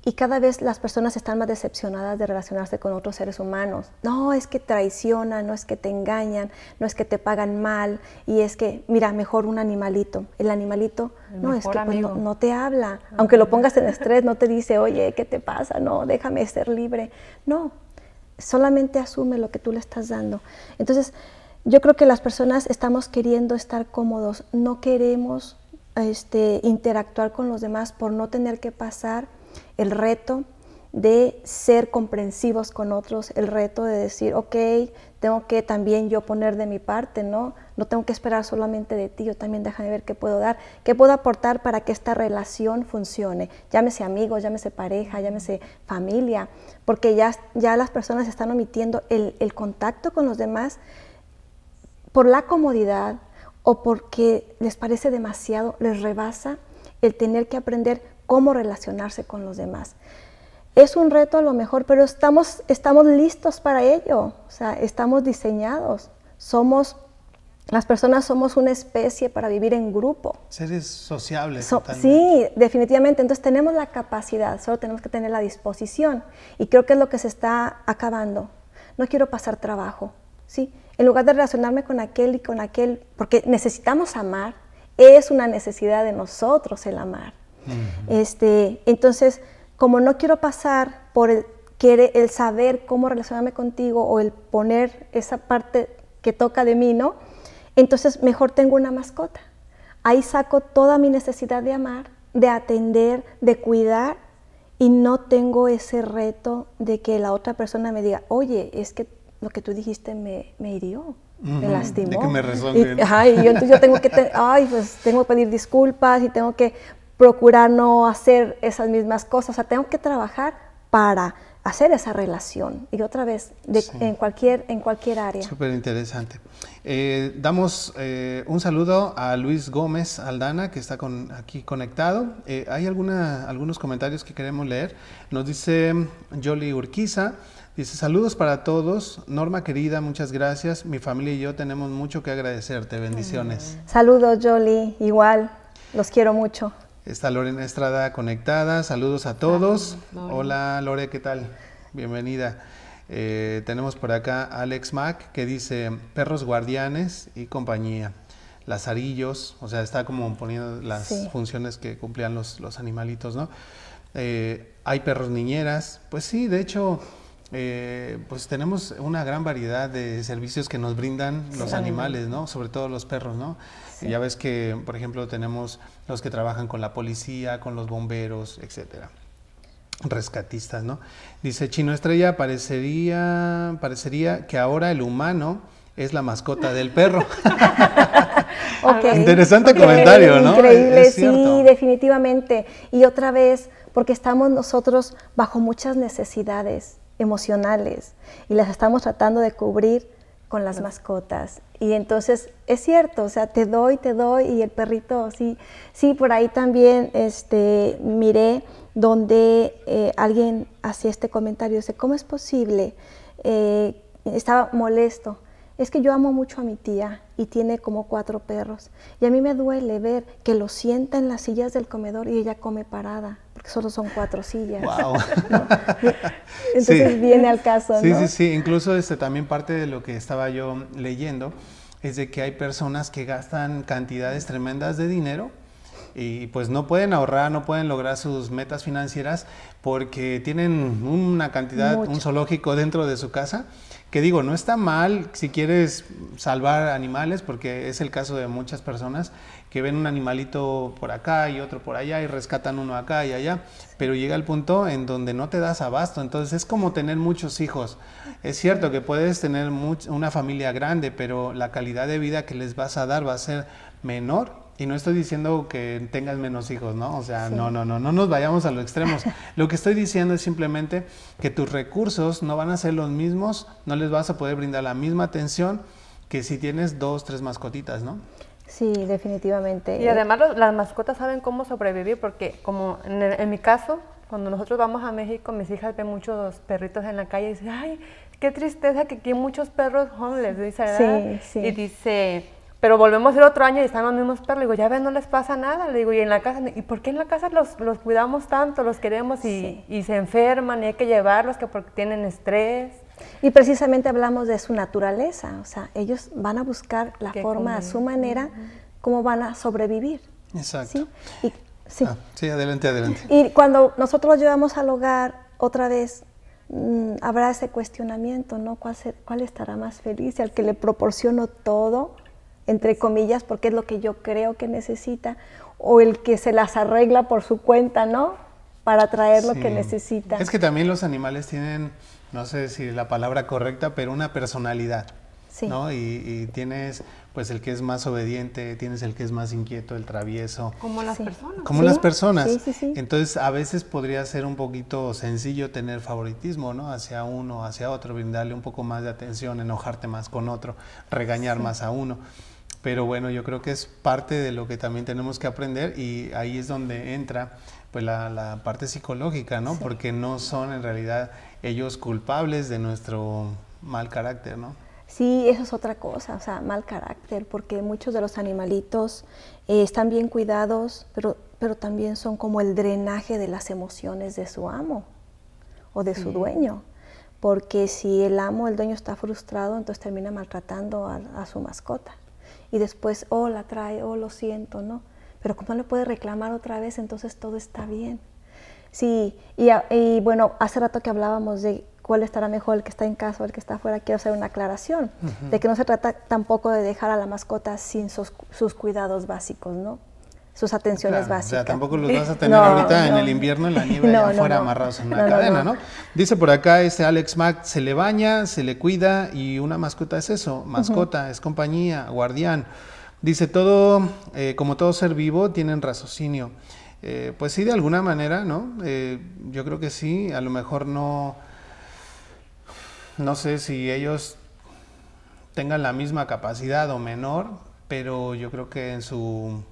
y cada vez las personas están más decepcionadas de relacionarse con otros seres humanos. No, es que traicionan, no es que te engañan, no es que te pagan mal, y es que, mira, mejor un animalito. El animalito, no, es que pues, no, te habla. Aunque lo pongas en estrés, no te dice, oye, ¿qué te pasa? No, déjame ser libre. No, solamente asume lo que tú le estás dando. Entonces, yo creo que las personas estamos queriendo estar cómodos, no queremos este, interactuar con los demás por no tener que pasar el reto de ser comprensivos con otros, el reto de decir, ok, tengo que también yo poner de mi parte, ¿no? No tengo que esperar solamente de ti, yo también déjame ver qué puedo dar, qué puedo aportar para que esta relación funcione, llámese amigos, llámese pareja, llámese familia, porque ya, ya las personas están omitiendo el, el contacto con los demás por la comodidad o porque les parece demasiado, les rebasa el tener que aprender cómo relacionarse con los demás. Es un reto a lo mejor, pero estamos, estamos listos para ello, o sea, estamos diseñados, somos, las personas somos una especie para vivir en grupo. Seres sociables. sí, definitivamente, entonces tenemos la capacidad, solo tenemos que tener la disposición y creo que es lo que se está acabando. no quiero pasar trabajo, ¿sí? En lugar de relacionarme con aquel y con aquel, porque necesitamos amar, es una necesidad de nosotros el amar. Este, entonces, como no quiero pasar por el, el saber cómo relacionarme contigo o el poner esa parte que toca de mí, ¿no? Entonces, mejor tengo una mascota. Ahí saco toda mi necesidad de amar, de atender, de cuidar y no tengo ese reto de que la otra persona me diga, oye, es que lo que tú dijiste me, me hirió, me lastimó. De que me y, ajá, y yo, entonces yo tengo que, ay, pues tengo que pedir disculpas y tengo que procurar no hacer esas mismas cosas, o sea, tengo que trabajar para hacer esa relación y otra vez en, cualquier, en cualquier área. Súper interesante. Eh, damos eh, un saludo a Luis Gómez Aldana que está con, aquí conectado. Eh, hay alguna, algunos comentarios que queremos leer. Nos dice Jolly Urquiza. Dice, saludos para todos. Norma querida, muchas gracias. Mi familia y yo tenemos mucho que agradecerte. Bendiciones. Saludos, Jolly. Igual, los quiero mucho. Está Lorena Estrada conectada. Saludos a todos. Hola Lore, ¿qué tal? Bienvenida. Eh, tenemos por acá Alex Mac que dice perros guardianes y compañía. Lazarillos, o sea, está como poniendo las funciones que cumplían los, los animalitos, ¿no? Eh, hay perros niñeras, pues sí, de hecho, eh, pues tenemos una gran variedad de servicios que nos brindan los animales, ¿no? Sobre todo los perros, ¿no? Ya ves que, por ejemplo, tenemos los que trabajan con la policía, con los bomberos, etcétera. Rescatistas, ¿no? Dice Chino Estrella, parecería, parecería que ahora el humano es la mascota del perro. *laughs* Interesante comentario, ¿no? Increíble, sí, definitivamente. Y otra vez, porque estamos nosotros bajo muchas necesidades emocionales y las estamos tratando de cubrir con las mascotas. Y entonces es cierto, o sea, te doy, te doy y el perrito, sí, sí, por ahí también este, miré donde eh, alguien hacía este comentario, dice, ¿cómo es posible? Eh, estaba molesto. Es que yo amo mucho a mi tía y tiene como cuatro perros. Y a mí me duele ver que lo sienta en las sillas del comedor y ella come parada solo son cuatro sillas. *laughs* Entonces viene al caso. Sí, sí, sí. Incluso este, también parte de lo que estaba yo leyendo es de que hay personas que gastan cantidades tremendas de dinero y pues no pueden ahorrar, no pueden lograr sus metas financieras porque tienen una cantidad, un zoológico dentro de su casa que digo, no está mal si quieres salvar animales, porque es el caso de muchas personas que ven un animalito por acá y otro por allá y rescatan uno acá y allá, pero llega el punto en donde no te das abasto, entonces es como tener muchos hijos. Es cierto que puedes tener una familia grande, pero la calidad de vida que les vas a dar va a ser menor y no estoy diciendo que tengas menos hijos, ¿no? O sea, no, no, no, no nos vayamos a los extremos. *laughs* Lo que estoy diciendo es simplemente que tus recursos no van a ser los mismos, no les vas a poder brindar la misma atención que si tienes dos, tres mascotitas, ¿no? Sí, definitivamente. Y además las mascotas saben cómo sobrevivir porque como en, mi caso, cuando nosotros vamos a México, mis hijas ven muchos perritos en la calle y dicen, ay, qué tristeza que aquí hay muchos perros homeless, dice, ¿verdad? Sí, sí. Y dice, pero volvemos el otro año y están los mismos perros. Le digo, ya ven, no les pasa nada. Le digo, y en la casa, ¿y por qué en la casa los, los cuidamos tanto, los queremos y, y, se enferman y hay que llevarlos que porque tienen estrés? Y precisamente hablamos de su naturaleza, o sea, ellos van a buscar la forma a su manera, cómo van a sobrevivir. Exacto. ¿sí? sí. Ah, sí, adelante, adelante. Y cuando nosotros llevamos al hogar, otra vez, mm, habrá ese cuestionamiento, ¿no? ¿Cuál, ¿Cuál estará más feliz? ¿Al que le proporciono todo? Entre comillas, porque es lo que yo creo que necesita, o el que se las arregla por su cuenta, ¿no? Para traer lo que necesita. Es que también los animales tienen, no sé si la palabra correcta, pero una personalidad. Sí. ¿no? Y, tienes pues el que es más obediente, tienes el que es más inquieto, el travieso. Como las personas. Como las personas. Entonces a veces podría ser un poquito sencillo tener favoritismo, ¿no? Hacia uno, hacia otro, brindarle un poco más de atención, enojarte más con otro, regañar más a uno. Pero bueno, yo creo que es parte de lo que también tenemos que aprender y ahí es donde entra pues la, parte psicológica, ¿no? Porque no son en realidad ellos culpables de nuestro mal carácter, ¿no? Sí, eso es otra cosa, o sea, mal carácter, porque muchos de los animalitos eh, están bien cuidados, pero, pero también son como el drenaje de las emociones de su amo o de su dueño porque si el amo, el dueño está frustrado, entonces termina maltratando a, su mascota. Y después, oh, la trae, oh, lo siento, ¿no? Pero como no le puede reclamar otra vez, entonces todo está bien. Sí, y, bueno, hace rato que hablábamos de cuál estará mejor, el que está en casa o el que está afuera, quiero hacer una aclaración, de que no se trata tampoco de dejar a la mascota sin sus, sus cuidados básicos, ¿no? Sus atenciones básicas. O sea, tampoco los vas a tener ahorita en el invierno en la nieve allá afuera amarrados en una cadena, ¿no? Dice por acá este Alex Mac, se le baña, se le cuida y una mascota es eso, mascota, es compañía, guardián. Dice todo, eh, como todo ser vivo, tienen raciocinio. Eh, pues sí, de alguna manera, ¿no? Eh, yo creo que sí, a lo mejor no, no sé si ellos tengan la misma capacidad o menor, pero yo creo que en su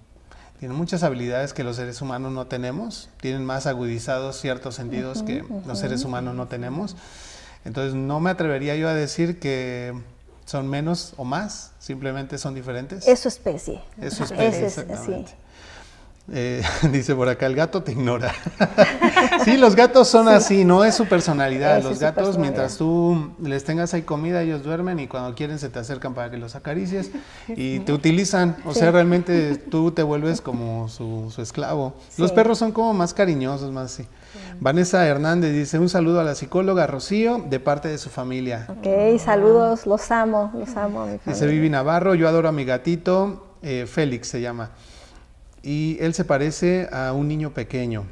tienen muchas habilidades que los seres humanos no tenemos, tienen más agudizados ciertos sentidos que los seres humanos no tenemos. Entonces no me atrevería yo a decir que son menos o más, simplemente son diferentes. Es su especie. Es su especie, exactamente. Eh, *laughs* dice por acá, el gato te ignora. *laughs* sí, los gatos son así, no es su personalidad. los gatos, mientras tú les tengas ahí comida, ellos duermen y cuando quieren se te acercan para que los acaricies *laughs* y te utilizan. O sea, realmente tú te vuelves como su, esclavo. Los perros son como más cariñosos, más así. Vanessa Hernández dice, un saludo a la psicóloga Rocío de parte de su familia. Ok, saludos, los amo, los amo. Mi dice Vivi Navarro, yo adoro a mi gatito, eh, Félix se llama y él se parece a un niño pequeño.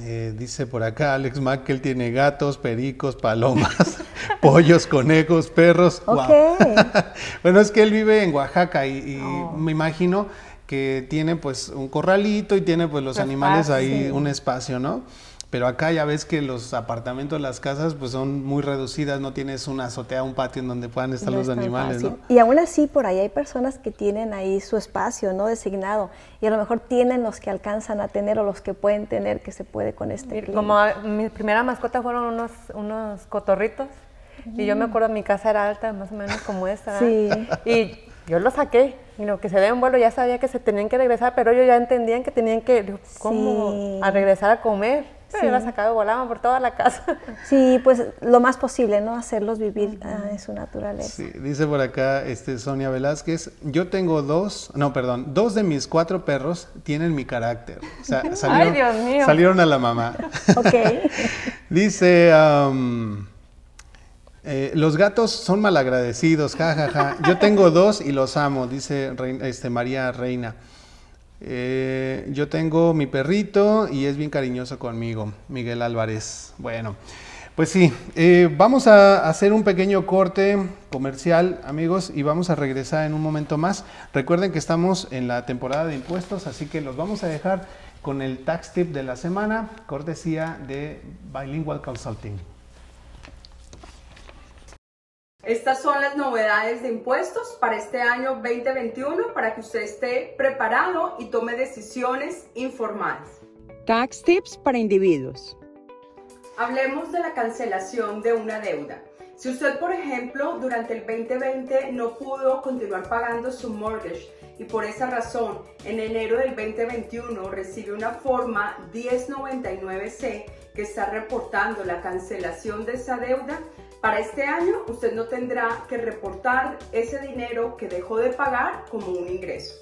Eh, dice por acá Alex Mack que él tiene gatos, pericos, palomas, *laughs* pollos, conejos, perros. *laughs* bueno, es que él vive en Oaxaca y, oh. me imagino que tiene pues un corralito y tiene pues los animales ahí, un espacio, ¿no? Pero acá ya ves que los apartamentos, las casas, pues son muy reducidas, no tienes una azotea, un patio en donde puedan estar los animales, ¿no? Y aún así, por ahí hay personas que tienen ahí su espacio, ¿no? Designado. Y a lo mejor tienen los que alcanzan a tener o los que pueden tener que se puede con este Como mi primera mascota fueron unos, unos cotorritos. Y yo me acuerdo, mi casa era alta, más o menos como esta. Sí. Y yo lo saqué. Y lo que se ve en vuelo ya sabía que se tenían que regresar, pero ellos ya entendían que tenían que, ¿cómo? A regresar a comer. Sí. la sacado volaban por toda la casa. *laughs* Sí, pues lo más posible, ¿no? Hacerlos vivir en su naturaleza. Sí, dice por acá este, Sonia Velázquez, yo tengo dos, no, perdón, dos de mis cuatro perros tienen mi carácter. O sea, *laughs* salieron, Ay, Dios mío. salieron a la mamá. *laughs* ok. dice... Eh, los gatos son malagradecidos, jajaja. Yo tengo dos y los amo, dice este, María Reina. Eh, yo tengo mi perrito y es bien cariñoso conmigo, Miguel Álvarez. Bueno, pues sí, eh, vamos a hacer un pequeño corte comercial, amigos, y vamos a regresar en un momento más. Recuerden que estamos en la temporada de impuestos, así que los vamos a dejar con el tax tip de la semana, cortesía de Bilingual Consulting. Estas son las novedades de impuestos para este año 2021 para que usted esté preparado y tome decisiones informadas. Tax tips para individuos. Hablemos de la cancelación de una deuda. Si usted, por ejemplo, durante el 2020 no pudo continuar pagando su mortgage y por esa razón en enero del 2021 recibe una forma 1099C que está reportando la cancelación de esa deuda, para este año usted no tendrá que reportar ese dinero que dejó de pagar como un ingreso.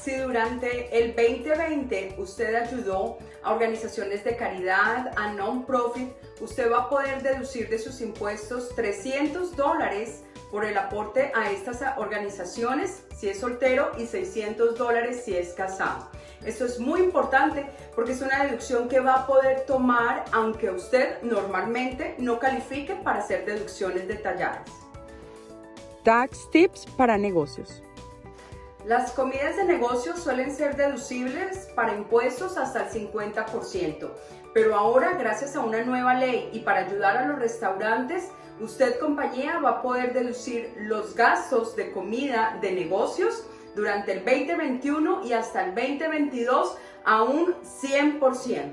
Si durante el 2020 usted ayudó a organizaciones de caridad, a non-profit, usted va a poder deducir de sus impuestos 300 dólares por el aporte a estas organizaciones si es soltero y 600 dólares si es casado. Esto es muy importante porque es una deducción que va a poder tomar aunque usted normalmente no califique para hacer deducciones detalladas. Tax tips para negocios. Las comidas de negocios suelen ser deducibles para impuestos hasta el 50%, pero ahora gracias a una nueva ley y para ayudar a los restaurantes, usted compañía va a poder deducir los gastos de comida de negocios durante el 2021 y hasta el 2022 a un 100%.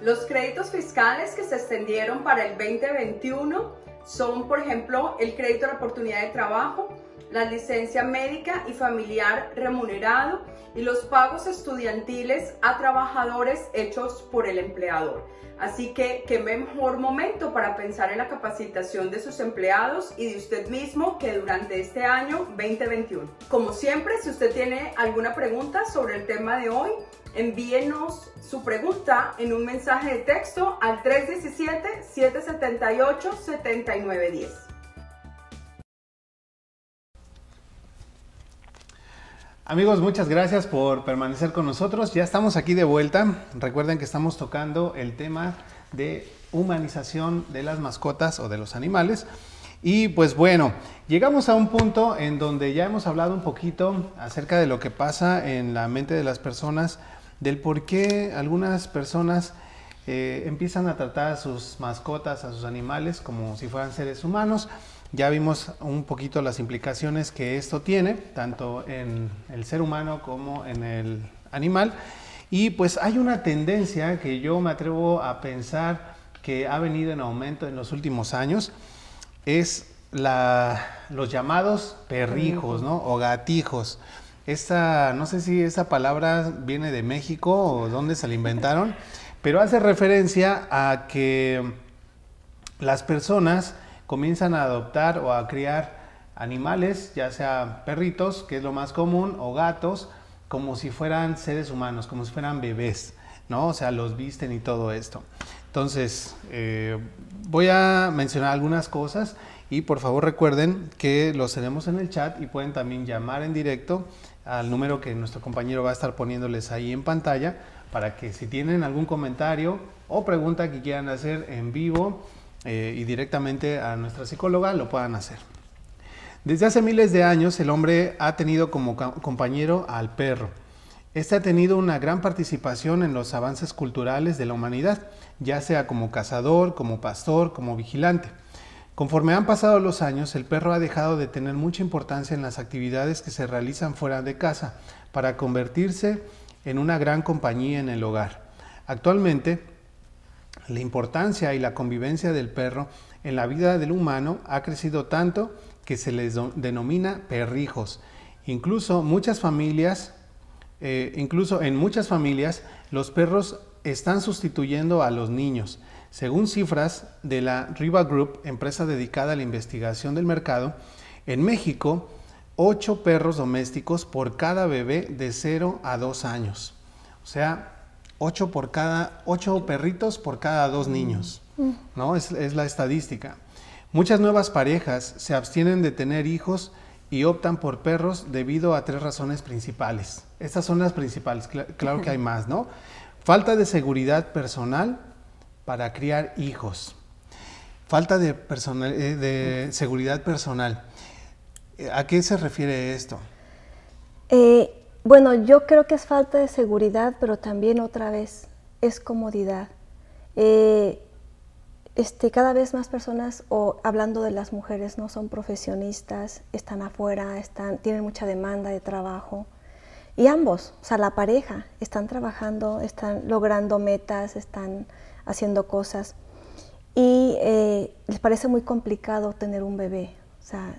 Los créditos fiscales que se extendieron para el 2021 son, por ejemplo, el crédito a la oportunidad de trabajo, la licencia médica y familiar remunerado y los pagos estudiantiles a trabajadores hechos por el empleador. Así que qué mejor momento para pensar en la capacitación de sus empleados y de usted mismo que durante este año 2021. Como siempre, si usted tiene alguna pregunta sobre el tema de hoy, envíenos su pregunta en un mensaje de texto al 317-778-7910. Amigos, muchas gracias por permanecer con nosotros. Ya estamos aquí de vuelta. Recuerden que estamos tocando el tema de humanización de las mascotas o de los animales. Y pues bueno, llegamos a un punto en donde ya hemos hablado un poquito acerca de lo que pasa en la mente de las personas del por qué algunas personas eh, empiezan a tratar a sus mascotas, a sus animales, como si fueran seres humanos. Ya vimos un poquito las implicaciones que esto tiene, tanto en el ser humano como en el animal. Y pues hay una tendencia que yo me atrevo a pensar que ha venido en aumento en los últimos años, es la, los llamados perrijos, ¿no? O gatijos. Esta, no sé si esa palabra viene de México o dónde se la inventaron, *laughs* pero hace referencia a que las personas comienzan a adoptar o a criar animales, ya sea perritos, que es lo más común, o gatos, como si fueran seres humanos, como si fueran bebés, ¿no? O sea, los visten y todo esto. Entonces, eh, voy a mencionar algunas cosas y por favor recuerden que los tenemos en el chat y pueden también llamar en directo al número que nuestro compañero va a estar poniéndoles ahí en pantalla para que si tienen algún comentario o pregunta que quieran hacer en vivo eh, y directamente a nuestra psicóloga lo puedan hacer. Desde hace miles de años el hombre ha tenido como compañero al perro. Este ha tenido una gran participación en los avances culturales de la humanidad, ya sea como cazador, como pastor, como vigilante. Conforme han pasado los años, el perro ha dejado de tener mucha importancia en las actividades que se realizan fuera de casa para convertirse en una gran compañía en el hogar. Actualmente, la importancia y la convivencia del perro en la vida del humano ha crecido tanto que se les denomina perrijos. Incluso muchas familias, eh, incluso en muchas familias, los perros están sustituyendo a los niños. Según cifras de la Riva Group, empresa dedicada a la investigación del mercado, en México, 8 perros domésticos por cada bebé de 0 a 2 años. O sea, 8 por cada, ocho perritos por cada dos niños. ¿no? Es, es la estadística. Muchas nuevas parejas se abstienen de tener hijos y optan por perros debido a tres razones principales. Estas son las principales, claro que hay *laughs* más, ¿no? Falta de seguridad personal, para criar hijos. Falta de, eh, de seguridad personal. ¿A qué se refiere esto? Eh, bueno, yo creo que es falta de seguridad, pero también otra vez es comodidad. Eh, este, cada vez más personas, o hablando de las mujeres, no son profesionistas, están afuera, están, tienen mucha demanda de trabajo. Y ambos, o sea, la pareja, están trabajando, están logrando metas, están haciendo cosas. Y eh, les parece muy complicado tener un bebé. O sea,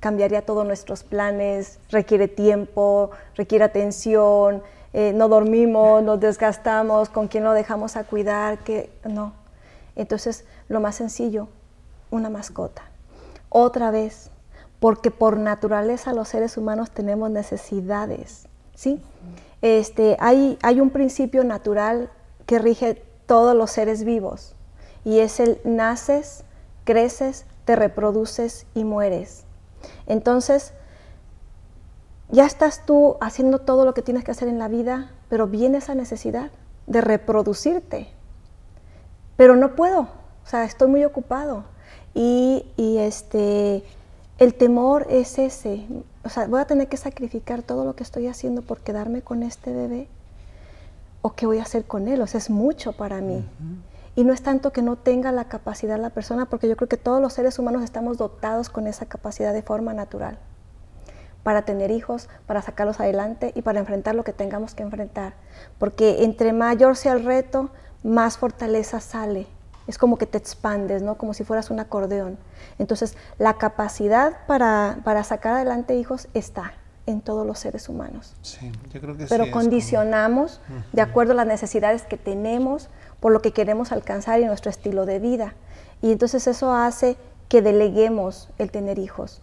cambiaría todos nuestros planes, requiere tiempo, requiere atención, eh, no dormimos, nos desgastamos, con quién lo dejamos a cuidar, que no. Entonces, lo más sencillo, una mascota. Otra vez, porque por naturaleza los seres humanos tenemos necesidades, ¿sí? Este, hay, hay un principio natural que rige todos los seres vivos. Y es el naces, creces, te reproduces y mueres. Entonces, ya estás tú haciendo todo lo que tienes que hacer en la vida, pero viene esa necesidad de reproducirte. Pero no puedo, o sea, estoy muy ocupado. Y, y este, el temor es ese, o sea, voy a tener que sacrificar todo lo que estoy haciendo por quedarme con este bebé o qué voy a hacer con él, o sea, es mucho para mí. Y no es tanto que no tenga la capacidad la persona, porque yo creo que todos los seres humanos estamos dotados con esa capacidad de forma natural para tener hijos, para sacarlos adelante y para enfrentar lo que tengamos que enfrentar. Porque entre mayor sea el reto, más fortaleza sale es como que te expandes, ¿no? Como si fueras un acordeón. Entonces, la capacidad para, para sacar adelante hijos está en todos los seres humanos. Sí, yo creo que Pero sí, es condicionamos de acuerdo a las necesidades que tenemos, por lo que queremos alcanzar y nuestro estilo de vida. Y entonces eso hace que deleguemos el tener hijos.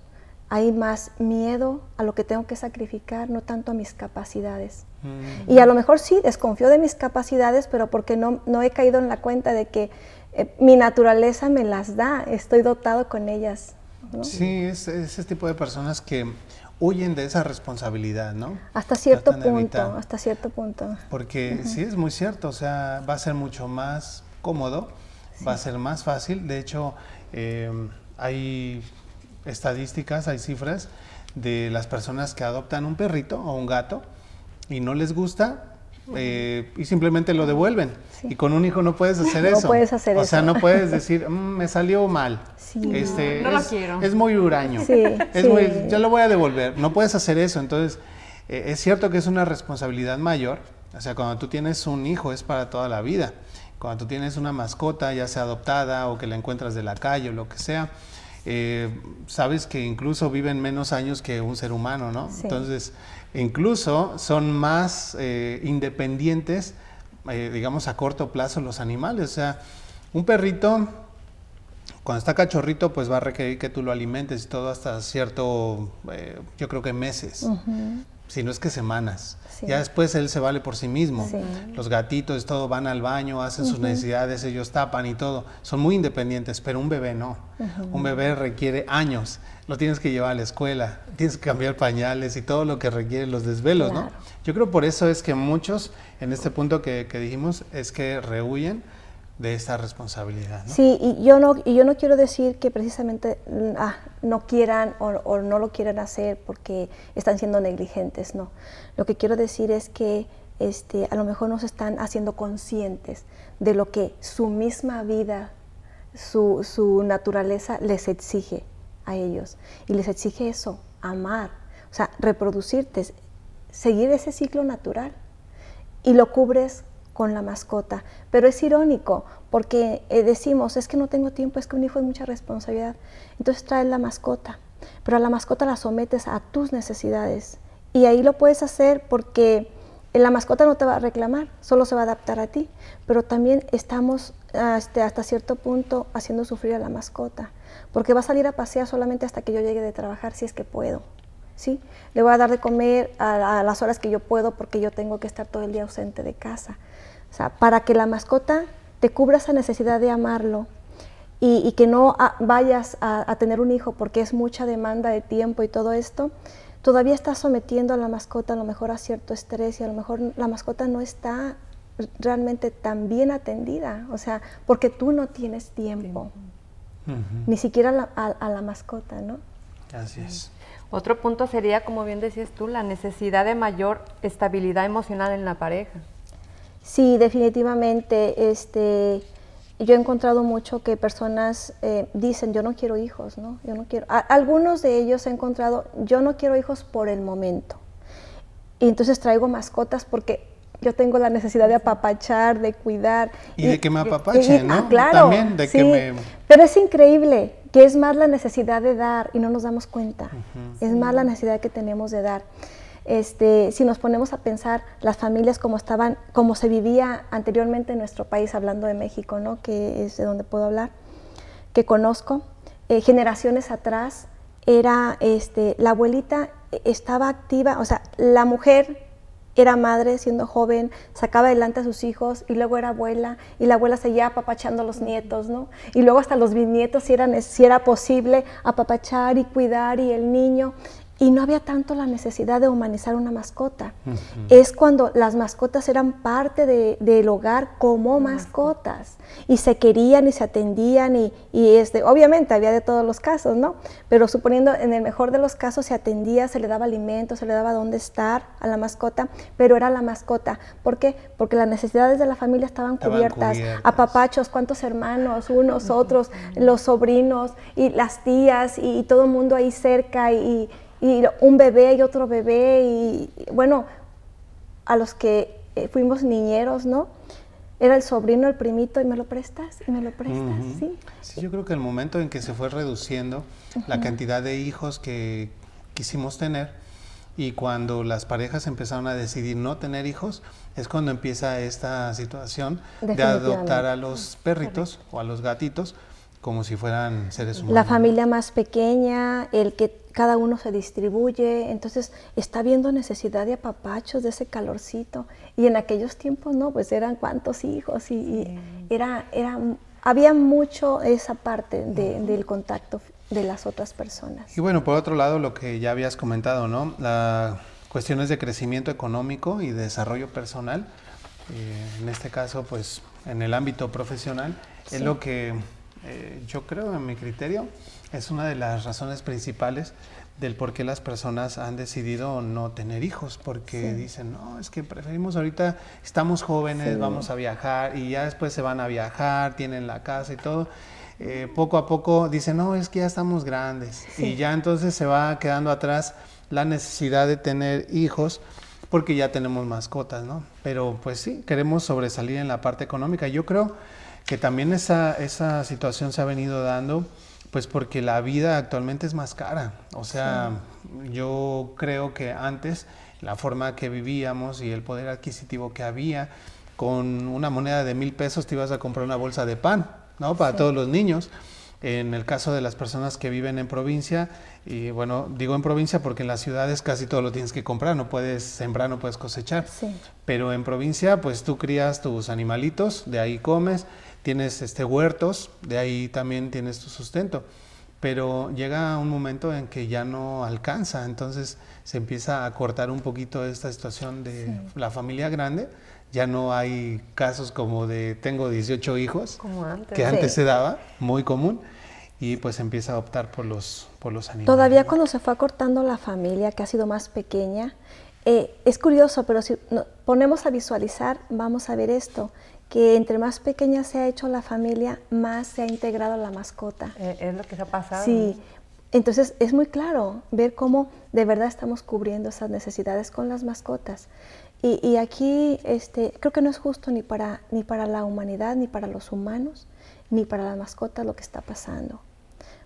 Hay más miedo a lo que tengo que sacrificar, no tanto a mis capacidades. como- Mm, Y a lo mejor sí, desconfío de mis capacidades, pero porque no, no he caído en la cuenta de que eh, mi naturaleza me las da, estoy dotado con ellas. ¿no? Sí, es ese tipo de personas que huyen de esa responsabilidad, ¿no? Hasta cierto Tratan punto, hasta cierto punto. Porque sí es muy cierto, o sea, va a ser mucho más cómodo, va a ser más fácil. De hecho, eh, hay estadísticas, hay cifras de las personas que adoptan un perrito o un gato y no les gusta eh, y simplemente lo devuelven. Sí. Y con un hijo no puedes hacer No eso. puedes hacer o sea, eso. no puedes decir, "Mm, me salió mal. Sí. Este, No lo es, quiero. es muy huraño. Sí, es sí. muy, yo lo voy a devolver. No puedes hacer eso. Entonces, eh, es cierto que es una responsabilidad mayor. O sea, cuando tú tienes un hijo es para toda la vida. Cuando tú tienes una mascota, ya sea adoptada o que la encuentras de la calle o lo que sea, eh, sabes que incluso viven menos años que un ser humano, ¿no? Sí. Entonces, incluso son más eh, independientes, eh, digamos, a corto plazo los animales. O sea, un perrito cuando está cachorrito, pues va a requerir que tú lo alimentes y todo hasta cierto, eh, yo creo que meses. Si no es que semanas. Sí. Ya después él se vale por sí mismo. Sí. Los gatitos, todo, van al baño, hacen sus necesidades, ellos tapan y todo. Son muy independientes, pero un bebé no. Un bebé requiere años. Lo tienes que llevar a la escuela, tienes que cambiar pañales y todo lo que requiere los desvelos, ¿no? Yo creo por eso es que muchos, en este punto que, que dijimos, es que rehuyen de esta responsabilidad, ¿no? Sí, y yo no, y yo no quiero decir que precisamente mm, ah, no quieran o, o no lo quieran hacer porque están siendo negligentes, no. Lo que quiero decir es que este, a lo mejor no se están haciendo conscientes de lo que su misma vida, su, su naturaleza les exige a ellos. Y les exige eso, amar, o sea, reproducirte, seguir ese ciclo natural y lo cubres con la mascota. Pero es irónico porque eh, decimos, es que no tengo tiempo, es que un hijo es mucha responsabilidad. Entonces traes la mascota, pero a la mascota la sometes a tus necesidades. Y ahí lo puedes hacer porque la mascota no te va a reclamar, solo se va a adaptar a ti. Pero también estamos ah, este, hasta cierto punto haciendo sufrir a la mascota, porque va a salir a pasear solamente hasta que yo llegue de trabajar, si es que puedo. ¿Sí? Le voy a dar de comer a, a las horas que yo puedo porque yo tengo que estar todo el día ausente de casa. O sea, para que la mascota te cubra esa necesidad de amarlo y, y que no a- vayas a, a tener un hijo porque es mucha demanda de tiempo y todo esto, todavía estás sometiendo a la mascota a lo mejor a cierto estrés y a lo mejor la mascota no está realmente tan bien atendida, o sea, porque tú no tienes tiempo, ni siquiera a la, a- a la mascota, ¿no? Así es. Otro punto sería, como bien decías tú, la necesidad de mayor estabilidad emocional en la pareja. Sí, definitivamente. Este, yo he encontrado mucho que personas eh, dicen, yo no quiero hijos, ¿no? Yo no quiero. Algunos de ellos he encontrado, yo no quiero hijos por el momento. Y entonces traigo mascotas porque yo tengo la necesidad de apapachar, de cuidar. Y de que me apapachen, y- ¿no? ah, claro. También de que sí. me- Pero es increíble que es más la necesidad de dar y no nos damos cuenta. Es más la necesidad que tenemos de dar. Este, si nos ponemos a pensar las familias como estaban, como se vivía anteriormente en nuestro país, hablando de México, ¿no? que es de donde puedo hablar, que conozco, eh, generaciones atrás, era este, la abuelita estaba activa, o sea, la mujer era madre siendo joven, sacaba adelante a sus hijos y luego era abuela y la abuela seguía apapachando a los nietos, ¿no? Y luego hasta los bisnietos si era, ne- si era posible apapachar y cuidar y el niño. Y no había tanto la necesidad de humanizar una mascota. Es cuando las mascotas eran parte de- del hogar como mascotas y se querían y se atendían y, y, este, obviamente había de todos los casos, ¿no? Pero suponiendo en el mejor de los casos se atendía, se le daba alimento, se le daba dónde estar a la mascota, pero era la mascota. ¿Por qué? Porque las necesidades de la familia estaban, Estaban cubiertas. cubiertas. Apapachos, cuántos hermanos, unos, otros, los sobrinos y las tías y, todo el mundo ahí cerca y, y un bebé y otro bebé y bueno, a los que eh, fuimos niñeros, ¿no? era el sobrino, el primito, y me lo prestas, y me lo prestas, ¿sí? Sí, yo creo que el momento en que se fue reduciendo la cantidad de hijos que quisimos tener y cuando las parejas empezaron a decidir no tener hijos, es cuando empieza esta situación de adoptar a los perritos o a los gatitos como si fueran seres humanos. La familia más pequeña, el que cada uno se distribuye, entonces está viendo necesidad de apapachos, de ese calorcito. Y en aquellos tiempos, no, pues eran cuántos hijos y, era, era, había mucho esa parte del contacto de las otras personas. Y bueno, por otro lado, lo que ya habías comentado, ¿no? La cuestiones de crecimiento económico y desarrollo personal, eh, en este caso, pues en el ámbito profesional, es lo que eh, yo creo, en mi criterio, es una de las razones principales del por qué las personas han decidido no tener hijos, porque dicen, no, es que preferimos ahorita, estamos jóvenes, vamos a viajar y ya después se van a viajar, tienen la casa y todo. Eh, poco a poco dicen, no, es que ya estamos grandes y ya entonces se va quedando atrás la necesidad de tener hijos porque ya tenemos mascotas, ¿no? Pero pues sí, queremos sobresalir en la parte económica. Yo creo que también esa, esa situación se ha venido dando, pues porque la vida actualmente es más cara. O sea, yo creo que antes la forma que vivíamos y el poder adquisitivo que había, con una moneda de mil pesos te ibas a comprar una bolsa de pan, ¿no? Para todos los niños. En el caso de las personas que viven en provincia, y bueno, digo en provincia porque en las ciudades casi todo lo tienes que comprar, no puedes sembrar, no puedes cosechar. Pero en provincia, pues tú crías tus animalitos, de ahí comes, tienes este, huertos, de ahí también tienes tu sustento. Pero llega un momento en que ya no alcanza, entonces se empieza a cortar un poquito esta situación de la familia grande. Ya no hay casos como de tengo 18 hijos, que antes se daba, muy común, y pues empieza a optar por los, por los animales. Todavía cuando se fue acortando la familia, que ha sido más pequeña, eh, es curioso, pero si ponemos a visualizar, vamos a ver esto que entre más pequeña se ha hecho la familia, más se ha integrado la mascota. Eh, es lo que se ha pasado. Sí, entonces es muy claro ver cómo de verdad estamos cubriendo esas necesidades con las mascotas. Y, aquí este, creo que no es justo ni para, ni para la humanidad, ni para los humanos, ni para las mascotas lo que está pasando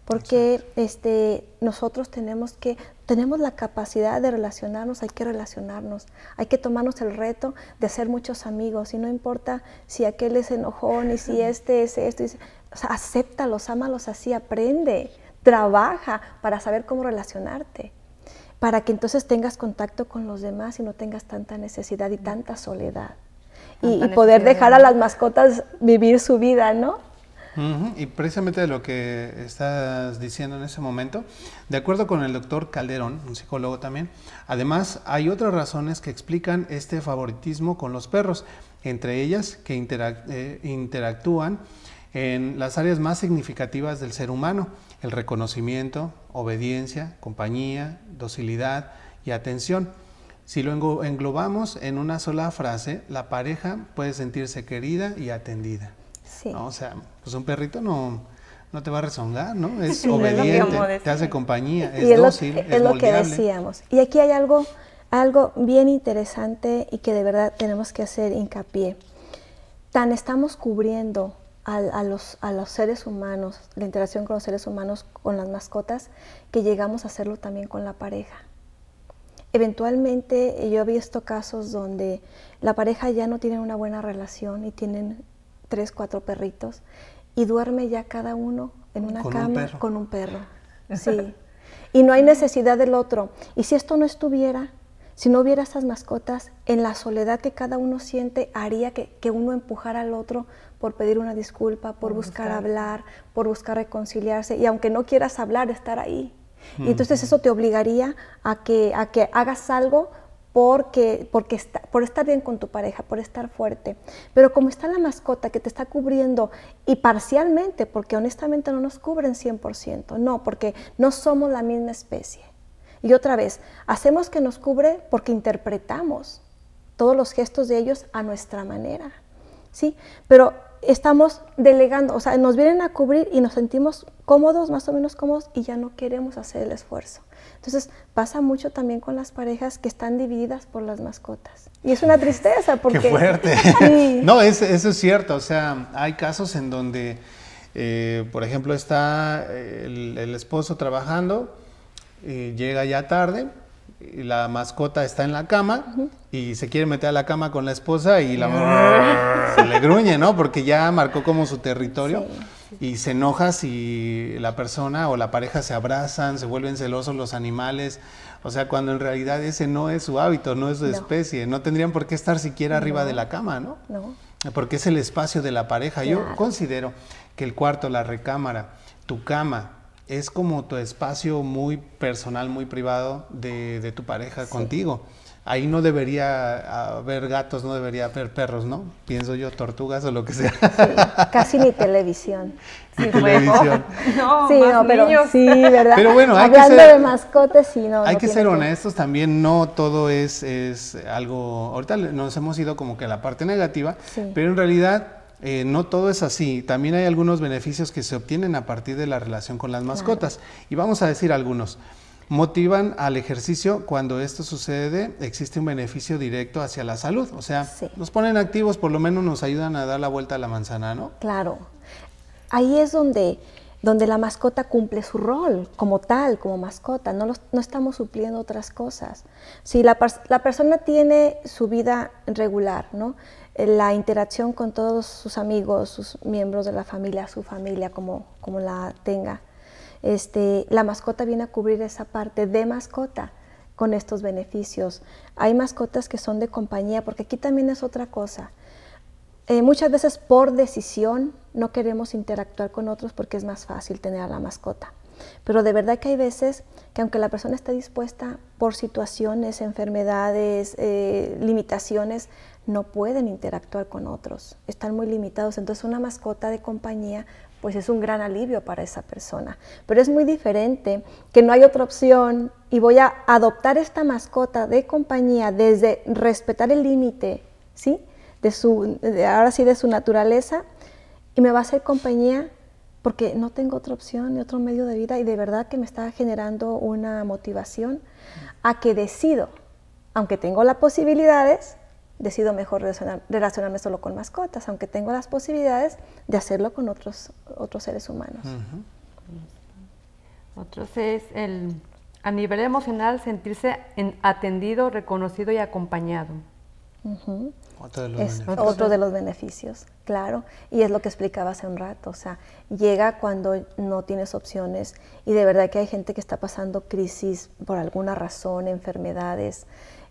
porque este, nosotros tenemos que, tenemos la capacidad de relacionarnos, hay que relacionarnos, hay que tomarnos el reto de hacer muchos amigos, y no importa si aquel es enojón y si este es esto, o sea, acéptalos, ámalos así, aprende, trabaja para saber cómo relacionarte, para que entonces tengas contacto con los demás y no tengas tanta necesidad y tanta soledad. y, poder dejar a las mascotas vivir su vida, ¿no? Y precisamente de lo que estás diciendo en ese momento, de acuerdo con el doctor Calderón, un psicólogo también, además hay otras razones que explican este favoritismo con los perros, entre ellas que eh, interactúan en las áreas más significativas del ser humano, el reconocimiento, obediencia, compañía, docilidad y atención. Si lo englobamos en una sola frase, la pareja puede sentirse querida y atendida. O sea, pues un perrito no, no te va a rezongar, ¿no? Es *laughs* obediente, te hace compañía, es, dócil, es, es lo que decíamos. Y aquí hay algo, algo bien interesante y que de verdad tenemos que hacer hincapié. Tan estamos cubriendo a, los, a los seres humanos, la interacción con los seres humanos, con las mascotas, que llegamos a hacerlo también con la pareja. Eventualmente yo he visto casos donde la pareja ya no tiene una buena relación y tienen tres, cuatro perritos y duerme ya cada uno en una cama con un perro. *laughs* Sí. y no hay necesidad del otro. Y si esto no estuviera, si no hubiera estas mascotas, en la soledad que cada uno siente, haría que, uno empujara al otro por pedir una disculpa, por, buscar, hablar, por buscar reconciliarse. Y aunque no quieras hablar, estar ahí. Y entonces eso te obligaría a que, a que hagas algo porque, porque está, por estar bien con tu pareja, por estar fuerte. Pero como está la mascota que te está cubriendo y parcialmente, porque honestamente no nos cubren 100%, no, porque no somos la misma especie. Y otra vez, hacemos que nos cubre porque interpretamos todos los gestos de ellos a nuestra manera. ¿sí? Pero estamos delegando, o sea, nos vienen a cubrir y nos sentimos cómodos, más o menos cómodos, y ya no queremos hacer el esfuerzo. Entonces pasa mucho también con las parejas que están divididas por las mascotas. Y es una tristeza *laughs* porque... ¡Qué fuerte! *laughs* No, eso es cierto. O sea, hay casos en donde, eh, por ejemplo, está el, esposo trabajando, y llega ya tarde, la mascota está en la cama y se quiere meter a la cama con la esposa y la *laughs* se le gruñe, ¿no? Porque ya marcó como su territorio y se enoja si la persona o la pareja se abrazan, se vuelven celosos los animales, o sea, cuando en realidad ese no es su hábito, no es su especie, no tendrían por qué estar siquiera arriba de la cama, ¿no? No. Porque es el espacio de la pareja. Yo considero que el cuarto, la recámara, tu cama, es como tu espacio muy personal, muy privado de, tu pareja contigo ahí no debería haber gatos, no debería haber perros, ¿no? Pienso yo, tortugas o lo que sea. casi ni televisión. *laughs* Ni televisión. *laughs* No, sí, no, pero sí, ¿verdad? Pero bueno, hay Hablando que ser, de mascotas, sí, no. Hay que ser honestos también, no todo es, es algo, ahorita nos hemos ido como que a la parte negativa, pero en realidad eh, no todo es así. También hay algunos beneficios que se obtienen a partir de la relación con las mascotas. Y vamos a decir algunos motivan al ejercicio cuando esto sucede, existe un beneficio directo hacia la salud. O sea, nos ponen activos, por lo menos nos ayudan a dar la vuelta a la manzana, ¿no? Claro. Ahí es donde, donde la mascota cumple su rol como tal, como mascota. No, no estamos supliendo otras cosas. Si la, la persona tiene su vida regular, ¿no? La interacción con todos sus amigos, sus miembros de la familia, su familia, como, como la tenga, este, la mascota viene a cubrir esa parte de mascota con estos beneficios. Hay mascotas que son de compañía, porque aquí también es otra cosa. Eh, muchas veces por decisión no queremos interactuar con otros porque es más fácil tener a la mascota. Pero de verdad que hay veces que aunque la persona está dispuesta por situaciones, enfermedades, eh, limitaciones, no pueden interactuar con otros, están muy limitados. Entonces una mascota de compañía pues es un gran alivio para esa persona. Pero es muy diferente que no hay otra opción y voy a adoptar esta mascota de compañía desde respetar el límite, ¿sí? De su, ahora sí, de su naturaleza y me va a hacer compañía porque no tengo otra opción ni otro medio de vida y de verdad que me está generando una motivación a que decido, aunque tengo las posibilidades, decido mejor relacionarme solo con mascotas, aunque tengo las posibilidades de hacerlo con otros, otros seres humanos. Otros es el, a nivel emocional, sentirse atendido, reconocido y acompañado. Otro, de los es otro de los beneficios, claro. Y es lo que explicaba hace un rato. O sea, llega cuando no tienes opciones y de verdad que hay gente que está pasando crisis por alguna razón, enfermedades,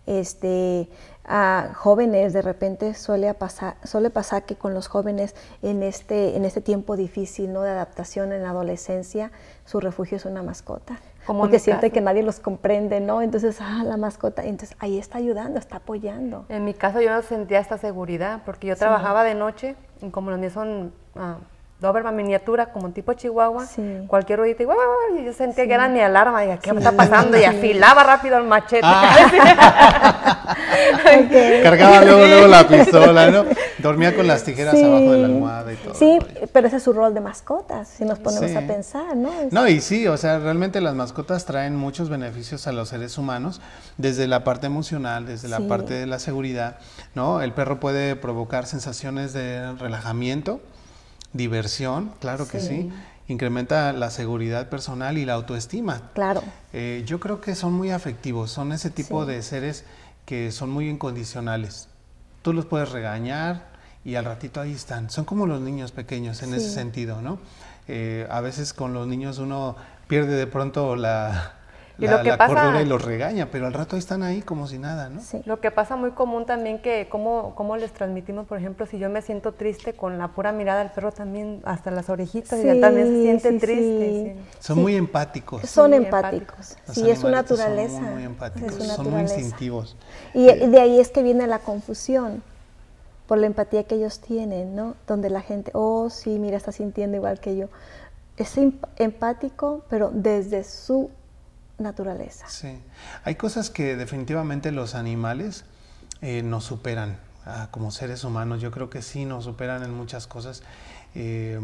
este, a jóvenes, de repente suele pasar, suele pasar que con los jóvenes en este, en este tiempo difícil ¿no? de adaptación en la adolescencia, su refugio es una mascota. Como porque siente que nadie los comprende, ¿no? Entonces, ah, la mascota, entonces ahí está ayudando, está apoyando. En mi caso yo sentía esta seguridad, porque yo trabajaba de noche, y como los míos son ah, Doberman miniatura, como tipo Chihuahua, cualquier ruidito, y, yo sentía que era mi alarma, y ¿qué me está pasando? Y afilaba rápido el machete. Ah. *laughs* Cargaba luego, luego la pistola, ¿no? Dormía con las tijeras abajo de la almohada y todo. Sí, pero ese es su rol de mascotas, si nos ponemos a pensar, ¿no? No, y sí, o sea, realmente las mascotas traen muchos beneficios a los seres humanos, desde la parte emocional, desde la parte de la seguridad, ¿no? El perro puede provocar sensaciones de relajamiento, diversión, claro que sí. Incrementa la seguridad personal y la autoestima. Claro. Eh, yo creo que son muy afectivos, son ese tipo de seres que son muy incondicionales. Tú los puedes regañar y al ratito ahí están. Son como los niños pequeños en ese sentido, ¿no? Eh, a veces con los niños uno pierde de pronto la, y la, lo que pasa, y los regaña, pero al rato están ahí como si nada, ¿no? Sí. Lo que pasa muy común también que cómo, cómo les transmitimos, por ejemplo, si yo me siento triste con la pura mirada del perro también, hasta las orejitas, y también se siente triste. Son muy empáticos. Son empáticos, sí, es su naturaleza. Son muy, empáticos, son muy instintivos. Y de ahí es que viene la confusión por la empatía que ellos tienen, ¿no? Donde la gente, oh, sí, mira, está sintiendo igual que yo. Es empático, pero desde su naturaleza. Sí, hay cosas que definitivamente los animales eh, nos superan. ah, como seres humanos. Yo creo que sí nos superan en muchas cosas. Eh,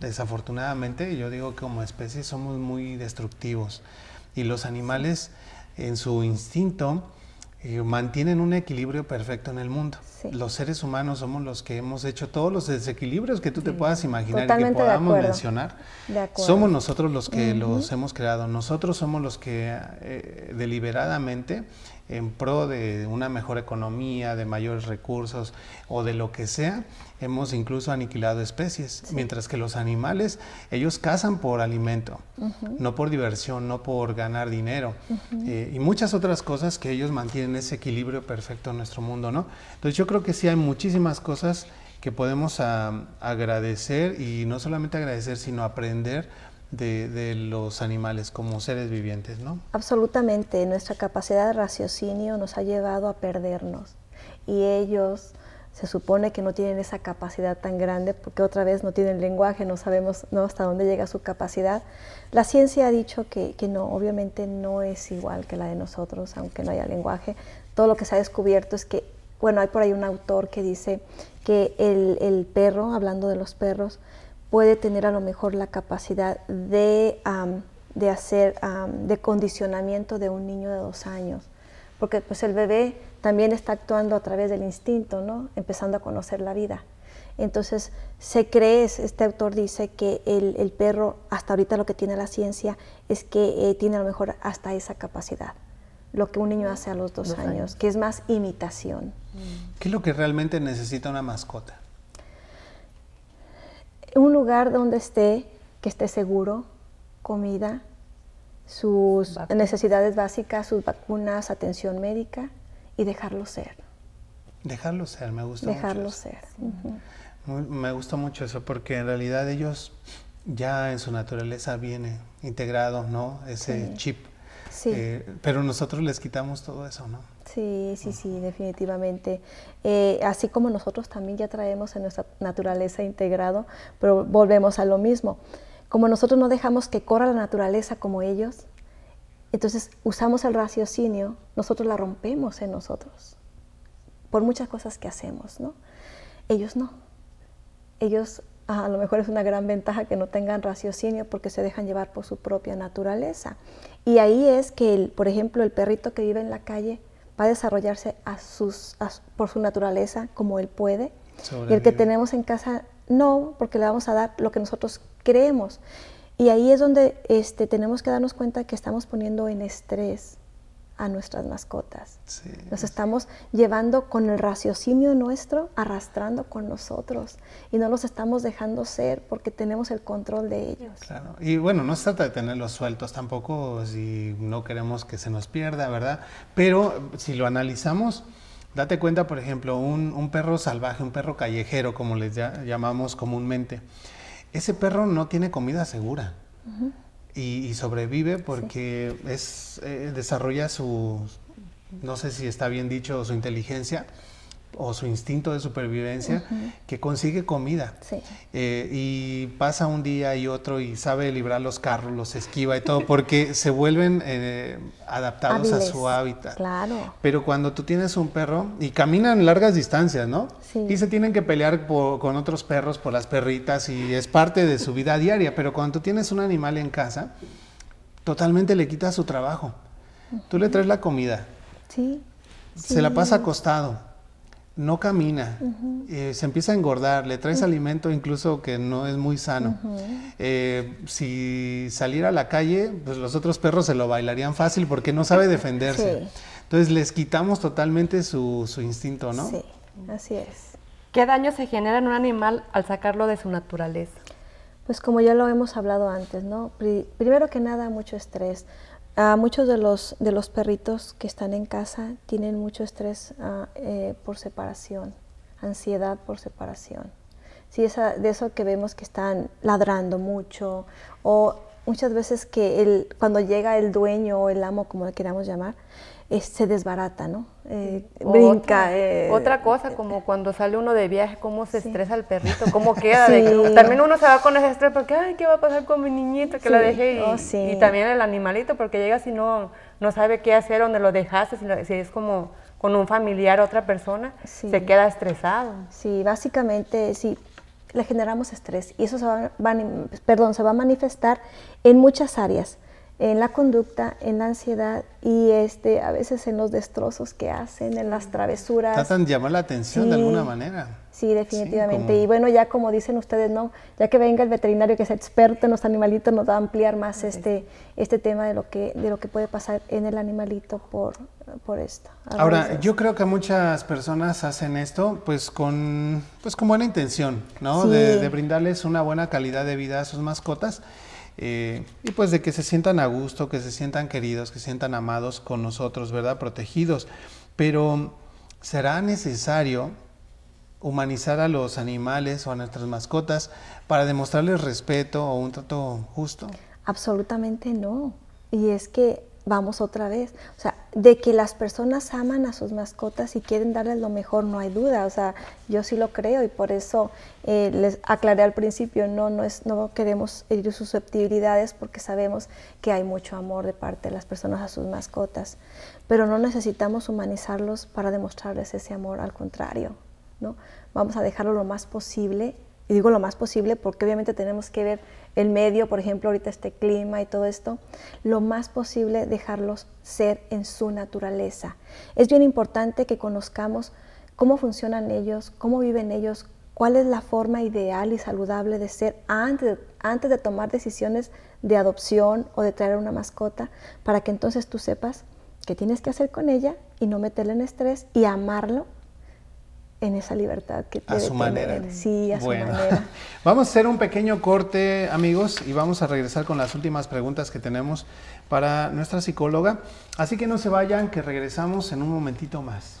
desafortunadamente, yo digo que como especie somos muy destructivos y los animales en su instinto eh, mantienen un equilibrio perfecto en el mundo. Los seres humanos somos los que hemos hecho todos los desequilibrios que tú te puedas imaginar y que podamos mencionar. Somos nosotros los que los hemos creado. Nosotros somos los que eh, deliberadamente en pro de una mejor economía, de mayores recursos o de lo que sea, hemos incluso aniquilado especies, mientras que los animales, ellos cazan por alimento, no por diversión, no por ganar dinero, eh, y muchas otras cosas que ellos mantienen ese equilibrio perfecto en nuestro mundo, ¿no? Entonces yo creo que sí hay muchísimas cosas que podemos ah, agradecer y no solamente agradecer, sino aprender de, los animales como seres vivientes, ¿no? Absolutamente, nuestra capacidad de raciocinio nos ha llevado a perdernos y ellos se supone que no tienen esa capacidad tan grande porque otra vez no tienen lenguaje, no sabemos ¿no? hasta dónde llega su capacidad. La ciencia ha dicho que, que, no, obviamente no es igual que la de nosotros, aunque no haya lenguaje. Todo lo que se ha descubierto es que, bueno, hay por ahí un autor que dice que el, el perro, hablando de los perros, puede tener a lo mejor la capacidad de, de hacer, de condicionamiento de un niño de dos años, porque pues el bebé también está actuando a través del instinto, ¿no? empezando a conocer la vida. Entonces, se cree, este autor dice que el, perro, hasta ahorita lo que tiene la ciencia, es que eh, tiene a lo mejor hasta esa capacidad, lo que un niño hace a los dos, años, que es más imitación. ¿Qué es lo que realmente necesita una mascota? un lugar donde esté, que esté seguro, comida, sus necesidades básicas, sus vacunas, atención médica y dejarlo ser. Dejarlo ser, me gusta dejarlo mucho. ser. me gusta mucho eso porque en realidad ellos ya en su naturaleza viene integrado, ¿no? Ese chip. Sí. Eh, pero nosotros les quitamos todo eso, ¿no? Sí, sí, sí, definitivamente. Eh, así como nosotros también ya traemos en nuestra naturaleza integrado, pero volvemos a lo mismo. Como nosotros no dejamos que corra la naturaleza como ellos, entonces usamos el raciocinio, nosotros la rompemos en nosotros, por muchas cosas que hacemos, ¿no? Ellos no. Ellos a lo mejor es una gran ventaja que no tengan raciocinio porque se dejan llevar por su propia naturaleza. Y ahí es que, por ejemplo, el perrito que vive en la calle, va a desarrollarse a sus, por su naturaleza como él puede. Y el que tenemos en casa no, porque le vamos a dar lo que nosotros creemos. Y ahí es donde este, tenemos que darnos cuenta que estamos poniendo en estrés a nuestras mascotas. Nos estamos llevando con el raciocinio nuestro, arrastrando con nosotros y no los estamos dejando ser porque tenemos el control de ellos. Claro, y bueno, no se trata de tenerlos sueltos tampoco si no queremos que se nos pierda, ¿verdad? Pero si lo analizamos, date cuenta, por ejemplo, un, perro salvaje, un perro callejero, como les llamamos comúnmente, ese perro no tiene comida segura. Y, sobrevive porque es, eh, desarrolla su, no sé si está bien dicho, su inteligencia o su instinto de supervivencia que consigue comida eh, y pasa un día y otro y sabe librar los carros, los esquiva y todo porque *laughs* se vuelven eh, adaptados a su hábitat. Claro. Pero cuando tú tienes un perro y caminan largas distancias, ¿no? Y se tienen que pelear con otros perros por las perritas y es parte de su vida diaria, pero cuando tú tienes un animal en casa, totalmente le quita su trabajo. Tú le traes la comida. Sí. Se la pasa acostado no camina, eh, se empieza a engordar, le traes alimento incluso que no es muy sano. Eh, si saliera a la calle, pues los otros perros se lo bailarían fácil porque no sabe defenderse. Entonces les quitamos totalmente su, instinto, ¿no? Sí, así es. ¿Qué daño se genera en un animal al sacarlo de su naturaleza? Pues como ya lo hemos hablado antes, ¿no? Primero que nada, mucho estrés. Uh, muchos de los, de los perritos que están en casa tienen mucho estrés ah, eh, por separación, ansiedad por separación. Sí, esa, de eso que vemos que están ladrando mucho o muchas veces que el, cuando llega el dueño o el amo, como le queramos llamar, se desbarata, ¿no? Eh, brinca. Otra, eh, otra, cosa, como cuando sale uno de viaje, cómo se estresa el perrito, cómo queda. *laughs* también uno se va con ese estrés porque, ay, ¿qué va a pasar con mi niñito que la dejé? Y, oh, y, también el animalito, porque llega si no, no sabe qué hacer, dónde lo dejaste, si, es como con un familiar, otra persona, Sí. se queda estresado. Sí, básicamente sí, le generamos estrés y eso se va, va perdón, se va a manifestar en muchas áreas, en la conducta, en la ansiedad y este, a veces en los destrozos que hacen, en las travesuras. Tratan de llamar la atención de alguna manera. Sí, definitivamente. Y bueno, ya como dicen ustedes, no, ya que venga el veterinario que es experto en los animalitos, nos va a ampliar más este, este tema de lo que, de lo que puede pasar en el animalito por, por esto. Ahora, yo creo que muchas personas hacen esto pues con, pues con buena intención, ¿no? Sí. De, de brindarles una buena calidad de vida a sus mascotas eh, y pues de que se sientan a gusto, que se sientan queridos, que se sientan amados con nosotros, ¿verdad? Protegidos. Pero, ¿será necesario humanizar a los animales o a nuestras mascotas para demostrarles respeto o un trato justo? Absolutamente no. Y es que vamos otra vez, o sea, de que las personas aman a sus mascotas y quieren darles lo mejor, no hay duda, o sea, yo sí lo creo y por eso eh, les aclaré al principio, no, no, es, no queremos herir sus susceptibilidades porque sabemos que hay mucho amor de parte de las personas a sus mascotas, pero no necesitamos humanizarlos para demostrarles ese amor, al contrario, ¿no? Vamos a dejarlo lo más posible y digo lo más posible porque obviamente tenemos que ver el medio, por ejemplo, ahorita este clima y todo esto, lo más posible dejarlos ser en su naturaleza. Es bien importante que conozcamos cómo funcionan ellos, cómo viven ellos, cuál es la forma ideal y saludable de ser antes, antes de tomar decisiones de adopción o de traer una mascota, para que entonces tú sepas qué tienes que hacer con ella y no meterle en estrés y amarlo en esa libertad que A debe su manera. tener. Sí, a Bueno, su manera. *laughs* vamos a hacer un pequeño corte, amigos, y vamos a regresar con las últimas preguntas que tenemos para nuestra psicóloga. Así que no se vayan, que regresamos en un momentito más.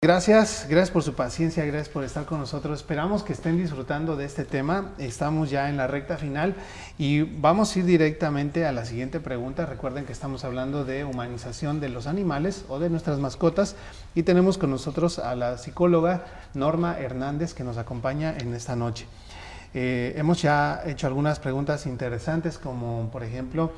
Gracias, gracias por su paciencia, gracias por estar con nosotros. Esperamos que estén disfrutando de este tema. Estamos ya en la recta final y vamos a ir directamente a la siguiente pregunta. Recuerden que estamos hablando de humanización de los animales o de nuestras mascotas y tenemos con nosotros a la psicóloga Norma Hernández que nos acompaña en esta noche. Eh, hemos ya hecho algunas preguntas interesantes como por ejemplo,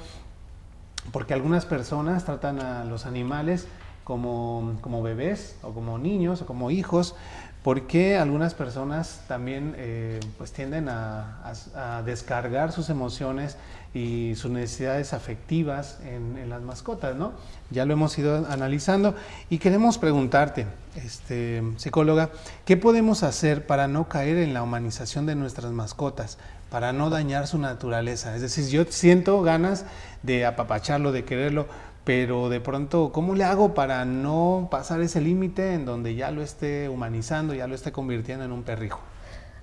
porque algunas personas tratan a los animales como, como bebés o como niños o como hijos, porque algunas personas también eh, pues tienden a, a- a descargar sus emociones y sus necesidades afectivas en, en las mascotas, ¿no? Ya lo hemos ido analizando y queremos preguntarte, este, psicóloga, ¿qué podemos hacer para no caer en la humanización de nuestras mascotas? para no dañar su naturaleza. Es decir, yo siento ganas de apapacharlo, de quererlo, pero de pronto, ¿cómo le hago para no pasar ese límite en donde ya lo esté humanizando, ya lo esté convirtiendo en un perrijo?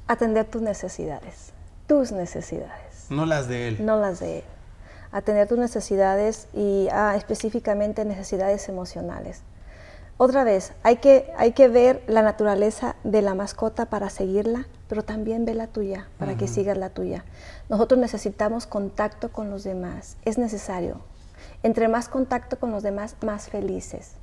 Atender tus necesidades, tus necesidades, No las de él. no las de él. Atender tus necesidades y ah, específicamente necesidades emocionales. Otra vez, hay que, hay que ver la naturaleza de la mascota para seguirla, pero también ve la tuya para que sigas la tuya. Nosotros necesitamos contacto con los demás, es necesario. Entre más contacto con los demás, más felices.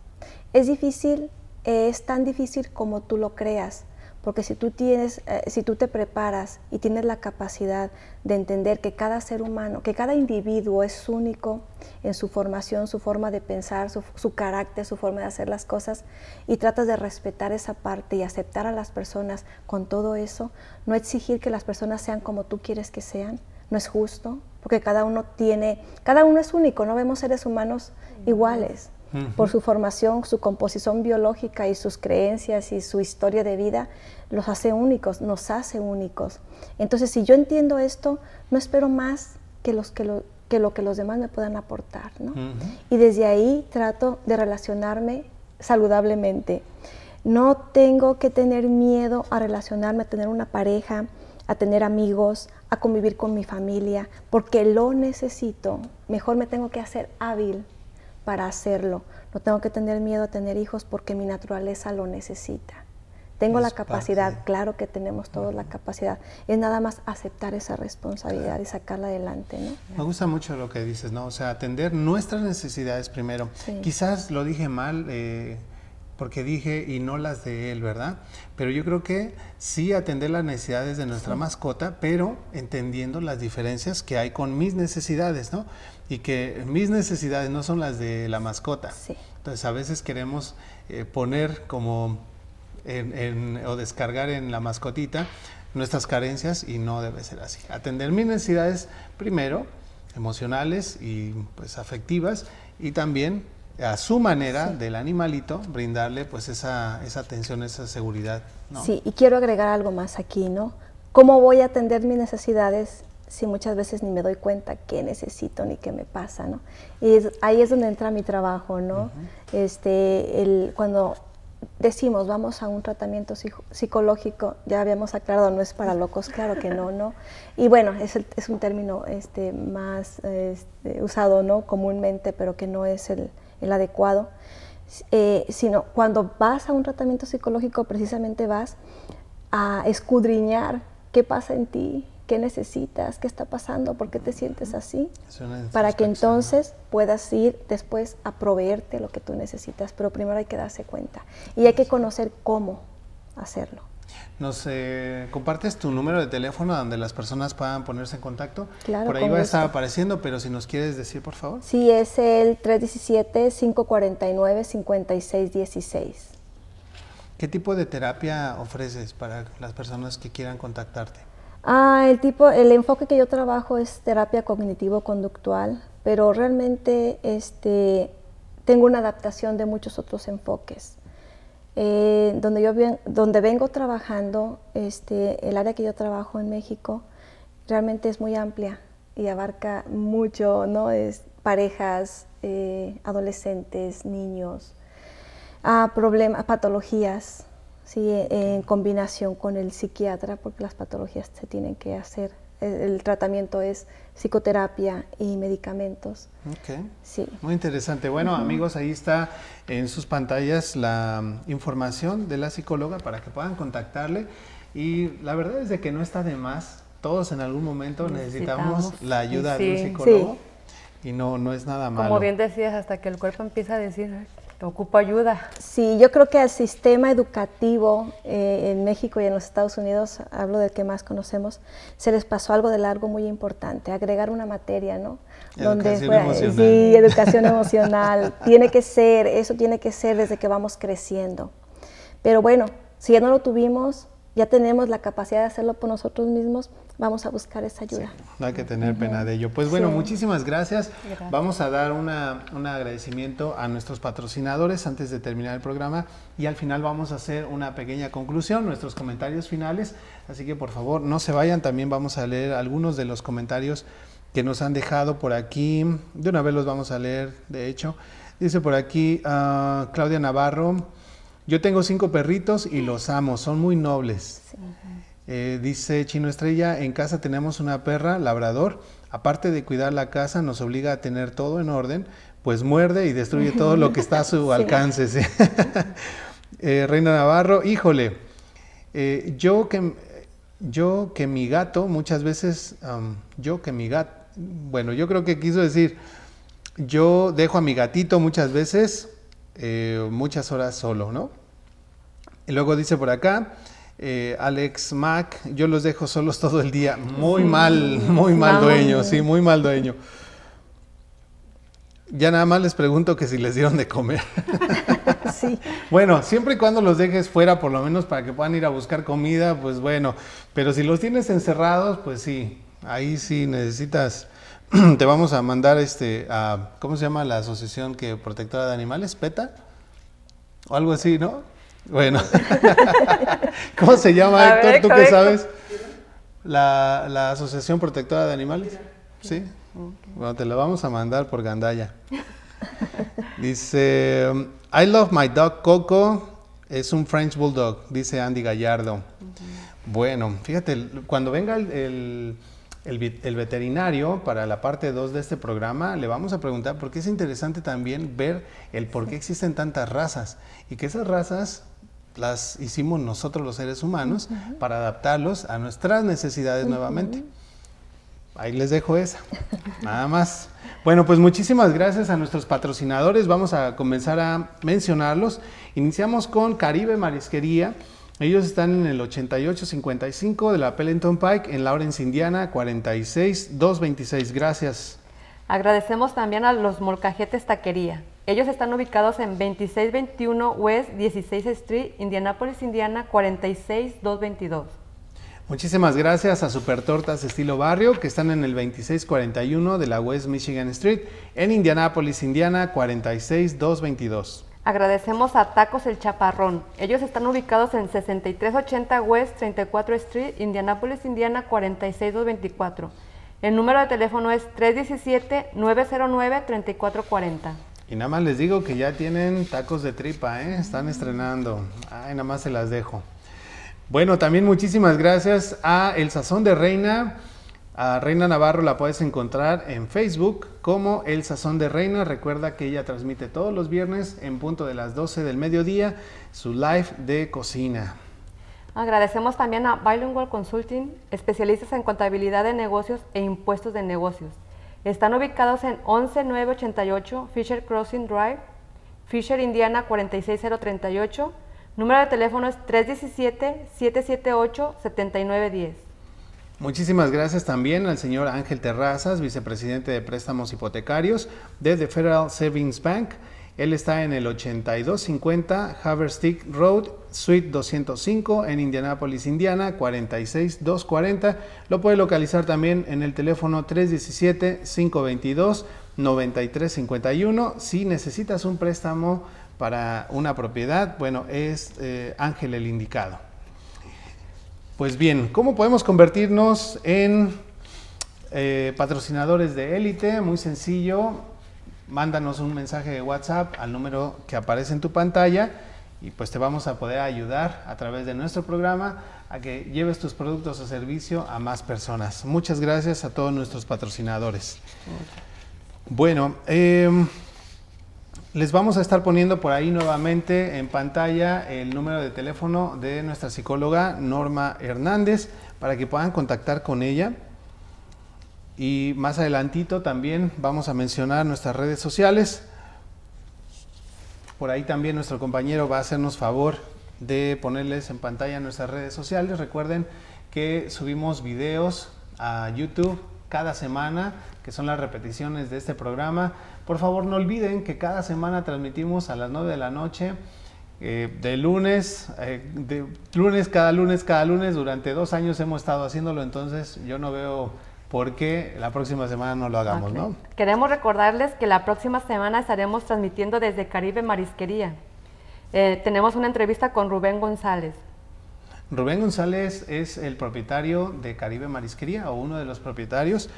Es difícil, eh, es tan difícil como tú lo creas, porque si tú tienes, eh, si tú te preparas y tienes la capacidad de entender que cada ser humano, que cada individuo es único en su formación, su forma de pensar, su, su carácter, su forma de hacer las cosas, y tratas de respetar esa parte y aceptar a las personas con todo eso, no exigir que las personas sean como tú quieres que sean, no es justo, porque cada uno tiene, cada uno es único, no vemos seres humanos iguales. Por su formación, su composición biológica y sus creencias y su historia de vida, los hace únicos, nos hace únicos. Entonces, si yo entiendo esto, no espero más que, los, que, lo, que lo que los demás me puedan aportar. ¿no? Y desde ahí trato de relacionarme saludablemente. No tengo que tener miedo a relacionarme, a tener una pareja, a tener amigos, a convivir con mi familia, porque lo necesito. Mejor me tengo que hacer hábil para hacerlo. No tengo que tener miedo a tener hijos porque mi naturaleza lo necesita. Tengo la capacidad, claro que tenemos todos la capacidad. Es nada más aceptar esa responsabilidad y sacarla adelante, ¿no? Me gusta mucho lo que dices, ¿no? O sea, atender nuestras necesidades primero. Quizás lo dije mal, eh, porque dije y no las de él, ¿verdad? Pero yo creo que sí atender las necesidades de nuestra mascota, pero entendiendo las diferencias que hay con mis necesidades, ¿no? Y que mis necesidades no son las de la mascota. Sí. Entonces a veces queremos eh, poner como en, o descargar en la mascotita nuestras carencias y no debe ser así. Atender mis necesidades primero, emocionales y pues afectivas y también a su manera del animalito brindarle pues esa, esa atención, esa seguridad. Sí, y quiero agregar algo más aquí, ¿no? ¿Cómo voy a atender mis necesidades si muchas veces ni me doy cuenta qué necesito ni qué me pasa, ¿no? Y ahí es donde entra mi trabajo, ¿no? este, el, cuando decimos vamos a un tratamiento psicológico, ya habíamos aclarado, no es para locos, claro que no, ¿no? Y bueno, es, es un término este, más este, usado, ¿no? Comúnmente, pero que no es el, el adecuado, eh, sino cuando vas a un tratamiento psicológico precisamente vas a escudriñar qué pasa en ti, qué necesitas, qué está pasando, por qué te sientes así, para que entonces puedas ir después a proveerte lo que tú necesitas, pero primero hay que darse cuenta y hay que conocer cómo hacerlo. ¿Nos eh, compartes tu número de teléfono donde las personas puedan ponerse en contacto? Claro. Por ahí va a estar apareciendo, pero si nos quieres decir, por favor. Sí, es el 317-549-5616. ¿Qué tipo de terapia ofreces para las personas que quieran contactarte? Ah, el tipo, el enfoque que yo trabajo es terapia cognitivo-conductual, pero realmente este, tengo una adaptación de muchos otros enfoques. Eh, donde yo donde vengo trabajando, este, el área que yo trabajo en México realmente es muy amplia y abarca mucho, ¿no? Es parejas, eh, adolescentes, niños, a problemas, patologías, ¿sí? en combinación con el psiquiatra, porque las patologías se tienen que hacer el tratamiento es psicoterapia y medicamentos. Ok. Sí. Muy interesante. Bueno, amigos, ahí está en sus pantallas la información de la psicóloga para que puedan contactarle. Y la verdad es de que no está de más. Todos en algún momento necesitamos, la ayuda de un psicólogo. Y no, no es nada malo. Como bien decías, hasta que el cuerpo empieza a decir, Ocupa ayuda. Sí, yo creo que al sistema educativo eh, en México y en los Estados Unidos, hablo del que más conocemos, se les pasó algo de largo muy importante, agregar una materia, ¿no? Educación emocional. Sí, educación emocional. *laughs* tiene que ser, eso tiene que ser desde que vamos creciendo. Pero bueno, si ya no lo tuvimos, ya tenemos la capacidad de hacerlo por nosotros mismos, vamos a buscar esa ayuda. no hay que tener pena de ello. Pues bueno, muchísimas gracias. Vamos a dar una, un agradecimiento a nuestros patrocinadores antes de terminar el programa y al final vamos a hacer una pequeña conclusión, nuestros comentarios finales. Así que por favor no se vayan, también vamos a leer algunos de los comentarios que nos han dejado por aquí. De una vez los vamos a leer, de hecho. Dice por aquí uh, Claudia Navarro, yo tengo cinco perritos y los amo, son muy nobles. Eh, dice Chino Estrella, en casa tenemos una perra, labrador. Aparte de cuidar la casa, nos obliga a tener todo en orden, pues muerde y destruye todo lo que está a su *laughs* alcance. *laughs* Eh, Reina Navarro, híjole, eh, yo, que, yo que mi gato, muchas veces, yo que mi gato, bueno, yo creo que quiso decir, yo dejo a mi gatito muchas veces, muchas horas solo, ¿no? Y luego dice por acá, eh, Alex Mac, yo los dejo solos todo el día. Muy mal, muy mal dueño, sí, muy mal dueño. Ya nada más les pregunto que si les dieron de comer. *laughs* sí. Bueno, siempre y cuando los dejes fuera, por lo menos para que puedan ir a buscar comida, pues bueno. Pero si los tienes encerrados, pues sí, ahí sí necesitas *clears throat* te vamos a mandar este a ¿cómo se llama la asociación que protectora de animales? ¿PETA? O algo así, ¿no? Bueno. *laughs* ¿Cómo se llama, Héctor? ver, ¿Tú qué sabes? La, la Asociación Protectora de Animales. Sí. Bueno, te la vamos a mandar por Gandaya. *laughs* Dice, I love my dog Coco. Es un French Bulldog, dice Andy Gallardo. Bueno, fíjate, cuando venga el, el- el veterinario para la parte 2 de este programa, le vamos a preguntar porque es interesante también ver el por qué existen tantas razas y que esas razas las hicimos nosotros los seres humanos para adaptarlos a nuestras necesidades nuevamente. Ahí les dejo esa. Nada más. Bueno, pues muchísimas gracias a nuestros patrocinadores. Vamos a comenzar a mencionarlos. Iniciamos con Caribe Marisquería. Ellos están en el 8855 de la Pellington Pike en Lawrence, Indiana, 46226. Gracias. Agradecemos también a los Molcajetes Taquería. Ellos están ubicados en 2621 West 16 Street, Indianapolis, Indiana 46222. Muchísimas gracias a Super Tortas Estilo Barrio, que están en el 2641 de la West Michigan Street, en Indianapolis, Indiana, 46222. Agradecemos a Tacos El Chaparrón. Ellos están ubicados en 6380 West 34 Street, Indianapolis, Indiana 46224. El número de teléfono es 317-909-3440. Y nada más les digo que ya tienen tacos de tripa, ¿eh? están estrenando. Ay, nada más se las dejo. Bueno, también muchísimas gracias a El Sazón de Reina. A Reina Navarro la puedes encontrar en Facebook como El Sazón de Reina. Recuerda que ella transmite todos los viernes en punto de las 12 del mediodía su live de cocina. Agradecemos también a Bilingual Consulting, especialistas en contabilidad de negocios e impuestos de negocios. Están ubicados en 11988 Fisher Crossing Drive, Fisher, Indiana 46038. Número de teléfono es 317-778-7910. Muchísimas gracias también al señor Ángel Terrazas, vicepresidente de préstamos hipotecarios de The Federal Savings Bank. Él está en el 8250 Haverstick Road, Suite 205 en Indianapolis, Indiana, 46240. Lo puede localizar también en el teléfono 317-522-9351. Si necesitas un préstamo para una propiedad, bueno, es eh, Ángel el indicado. Pues bien, ¿cómo podemos convertirnos en eh, patrocinadores de élite? Muy sencillo, mándanos un mensaje de WhatsApp al número que aparece en tu pantalla y pues te vamos a poder ayudar a través de nuestro programa a que lleves tus productos o servicio a más personas. Muchas gracias a todos nuestros patrocinadores. Bueno, em, les vamos a estar poniendo por ahí nuevamente en pantalla el número de teléfono de nuestra psicóloga Norma Hernández para que puedan contactar con ella. Y más adelantito también vamos a mencionar nuestras redes sociales. Por ahí también nuestro compañero va a hacernos favor de ponerles en pantalla nuestras redes sociales. Recuerden que subimos videos a YouTube cada semana, que son las repeticiones de este programa. Por favor, no olviden que cada semana transmitimos a las 9 de la noche, eh, de lunes, eh, de lunes, cada lunes, cada lunes. Durante dos años hemos estado haciéndolo, entonces yo no veo por qué la próxima semana no lo hagamos. ¿no? Queremos recordarles que la próxima semana estaremos transmitiendo desde Caribe Marisquería. Eh, tenemos una entrevista con Rubén González. Rubén González es el propietario de Caribe Marisquería o uno de los propietarios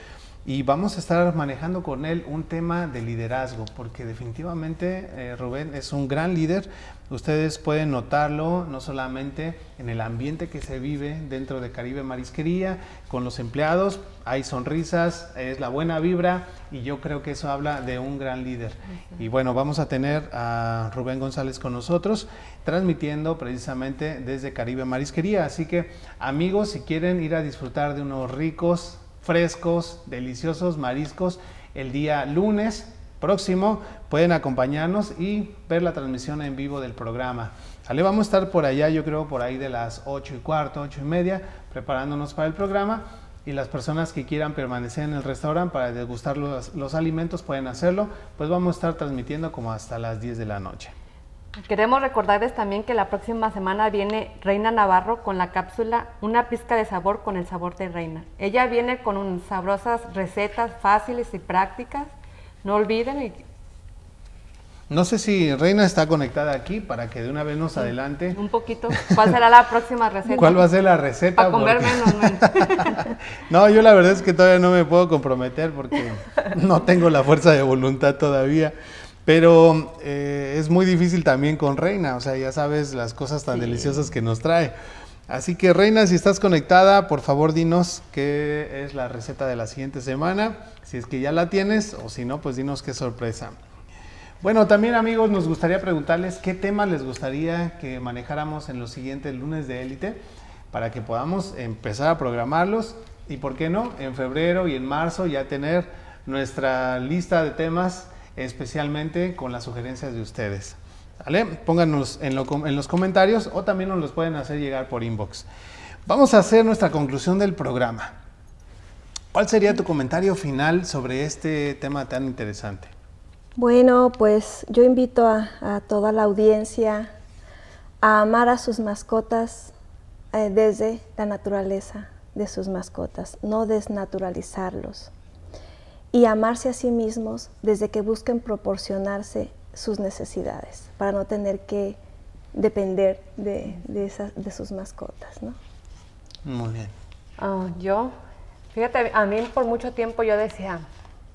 y vamos a estar manejando con él un tema de liderazgo porque definitivamente eh, Rubén es un gran líder. Ustedes pueden notarlo no solamente en el ambiente que se vive dentro de Caribe Marisquería, con los empleados, hay sonrisas, es la buena vibra y yo creo que eso habla de un gran líder. Y bueno, vamos a tener a Rubén González con nosotros transmitiendo precisamente desde Caribe Marisquería. Así que amigos, si quieren ir a disfrutar de unos ricos, frescos, deliciosos mariscos el día lunes próximo, pueden acompañarnos y ver la transmisión en vivo del programa. Vamos a estar por allá, yo creo, por ahí de las 8 y cuarto, 8 y media, preparándonos para el programa. Y las personas que quieran permanecer en el restaurante para degustar los, los alimentos pueden hacerlo. Pues vamos a estar transmitiendo como hasta las 10 de la noche. Queremos recordarles también que la próxima semana viene Reina Navarro con la cápsula Una pizca de sabor con el sabor de Reina. Ella viene con un, sabrosas recetas fáciles y prácticas. No olviden y No sé si Reina está conectada aquí para que de una vez nos adelante. un poquito. ¿Cuál será la próxima receta? ¿Cuál va a ser la receta? Para comer Porque- menos. No, *laughs* yo la verdad es que todavía no me puedo comprometer porque no tengo la fuerza de voluntad todavía. Pero eh, es muy difícil también con Reina, o sea, ya sabes las cosas tan deliciosas que nos trae. Así que Reina, si estás conectada, por favor dinos qué es la receta de la siguiente semana, si es que ya la tienes o si no, pues dinos qué sorpresa. Bueno, también amigos, nos gustaría preguntarles qué temas les gustaría que manejáramos en los siguientes lunes de élite para que podamos empezar a programarlos y, ¿por qué no?, en febrero y en marzo ya tener nuestra lista de temas especialmente con las sugerencias de ustedes. ¿Vale? Pónganos en, lo los comentarios o también nos los pueden hacer llegar por inbox. Vamos a hacer nuestra conclusión del programa. ¿Cuál sería tu comentario final sobre este tema tan interesante? Bueno, pues yo invito a, a toda la audiencia a amar a sus mascotas eh, desde la naturaleza de sus mascotas, no desnaturalizarlos. Y amarse a sí mismos desde que busquen proporcionarse sus necesidades, para no tener que depender de, de esas- de sus mascotas. ¿no? Muy bien. Ah, yo, fíjate, a mí por mucho tiempo yo decía,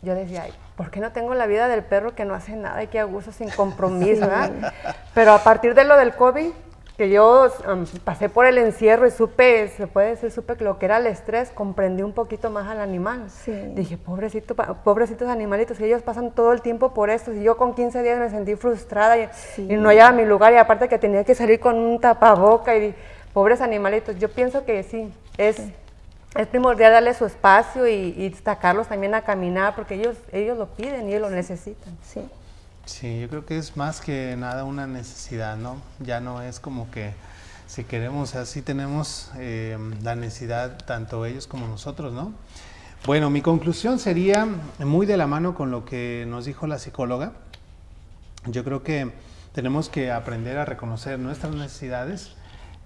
yo decía, "Ay, ¿por qué no tengo la vida del perro que no hace nada y que a gusto sin *laughs* compromiso, ¿verdad? Pero a partir de lo del COVID, que yo um, pasé por el encierro y supe, se puede decir, supe que lo que era el estrés, comprendí un poquito más al animal. Sí. Dije, pobrecito, pobrecitos animalitos, que ellos pasan todo el tiempo por esto. Y yo con 15 días me sentí frustrada y, Sí. y no hallaba mi lugar. Y aparte que tenía que salir con un tapaboca y di- pobres animalitos. Yo pienso que sí, es, es primordial darle su espacio y, y sacarlos también a caminar porque ellos, ellos lo piden y ellos lo necesitan. Sí. Sí, yo creo que es más que nada una necesidad, ¿no? Ya no es como que si queremos, así tenemos eh, la necesidad tanto ellos como nosotros, ¿no? Bueno, mi conclusión sería muy de la mano con lo que nos dijo la psicóloga. Yo creo que tenemos que aprender a reconocer nuestras necesidades,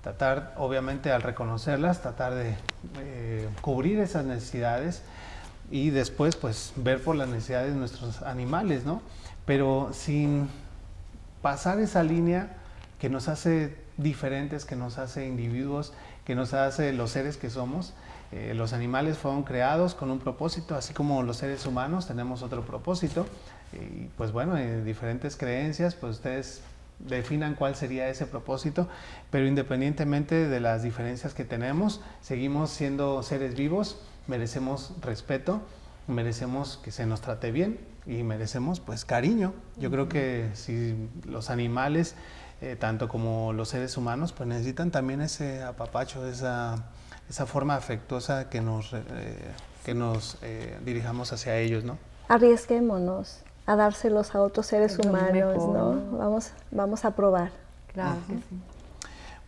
tratar, obviamente, al reconocerlas, tratar de eh, cubrir esas necesidades y después, pues, ver por las necesidades de nuestros animales, ¿no? Pero sin pasar esa línea que nos hace diferentes, que nos hace individuos, que nos hace los seres que somos. Eh, los animales fueron creados con un propósito, así como los seres humanos tenemos otro propósito. Y pues bueno, en diferentes creencias, pues ustedes definan cuál sería ese propósito, pero independientemente de las diferencias que tenemos, seguimos siendo seres vivos, merecemos respeto, merecemos que se nos trate bien y merecemos pues cariño. Yo creo que si los animales, eh, tanto como los seres humanos, pues necesitan también ese apapacho, esa, esa forma afectuosa que nos, eh, que nos eh, dirijamos hacia ellos, ¿no? Arriesguémonos a dárselos a otros seres Es humanos. ¿no? Vamos, vamos a probar. Claro que sí.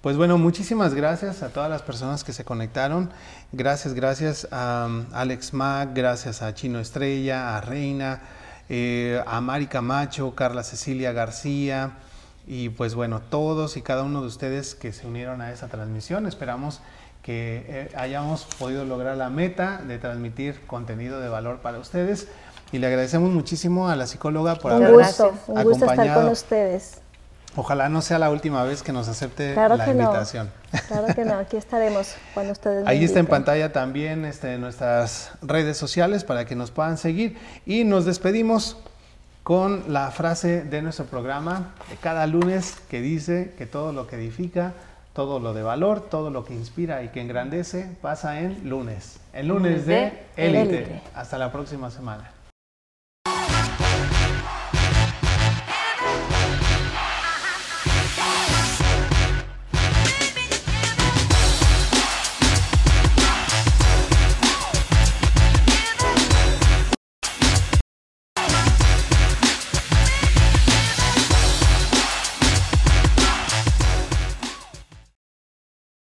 Pues bueno, muchísimas gracias a todas las personas que se conectaron. Gracias, gracias a um, Alex Mac, gracias a Chino Estrella, a Reina, eh, a Mari Camacho, Carla Cecilia García y pues bueno, todos y cada uno de ustedes que se unieron a esa transmisión. Esperamos que eh, hayamos podido lograr la meta de transmitir contenido de valor para ustedes y le agradecemos muchísimo a la psicóloga por un habernos gusto, un gusto estar con ustedes. Ojalá no sea la última vez que nos acepte Claro la que no. invitación. Claro que no, aquí *laughs* estaremos cuando ustedes Ahí está en pantalla también este, nuestras redes sociales para que nos puedan seguir. Y nos despedimos con la frase de nuestro programa de cada lunes que dice que todo lo que edifica, todo lo de valor, todo lo que inspira y que engrandece pasa en lunes. El lunes de. Élite. Hasta la próxima semana.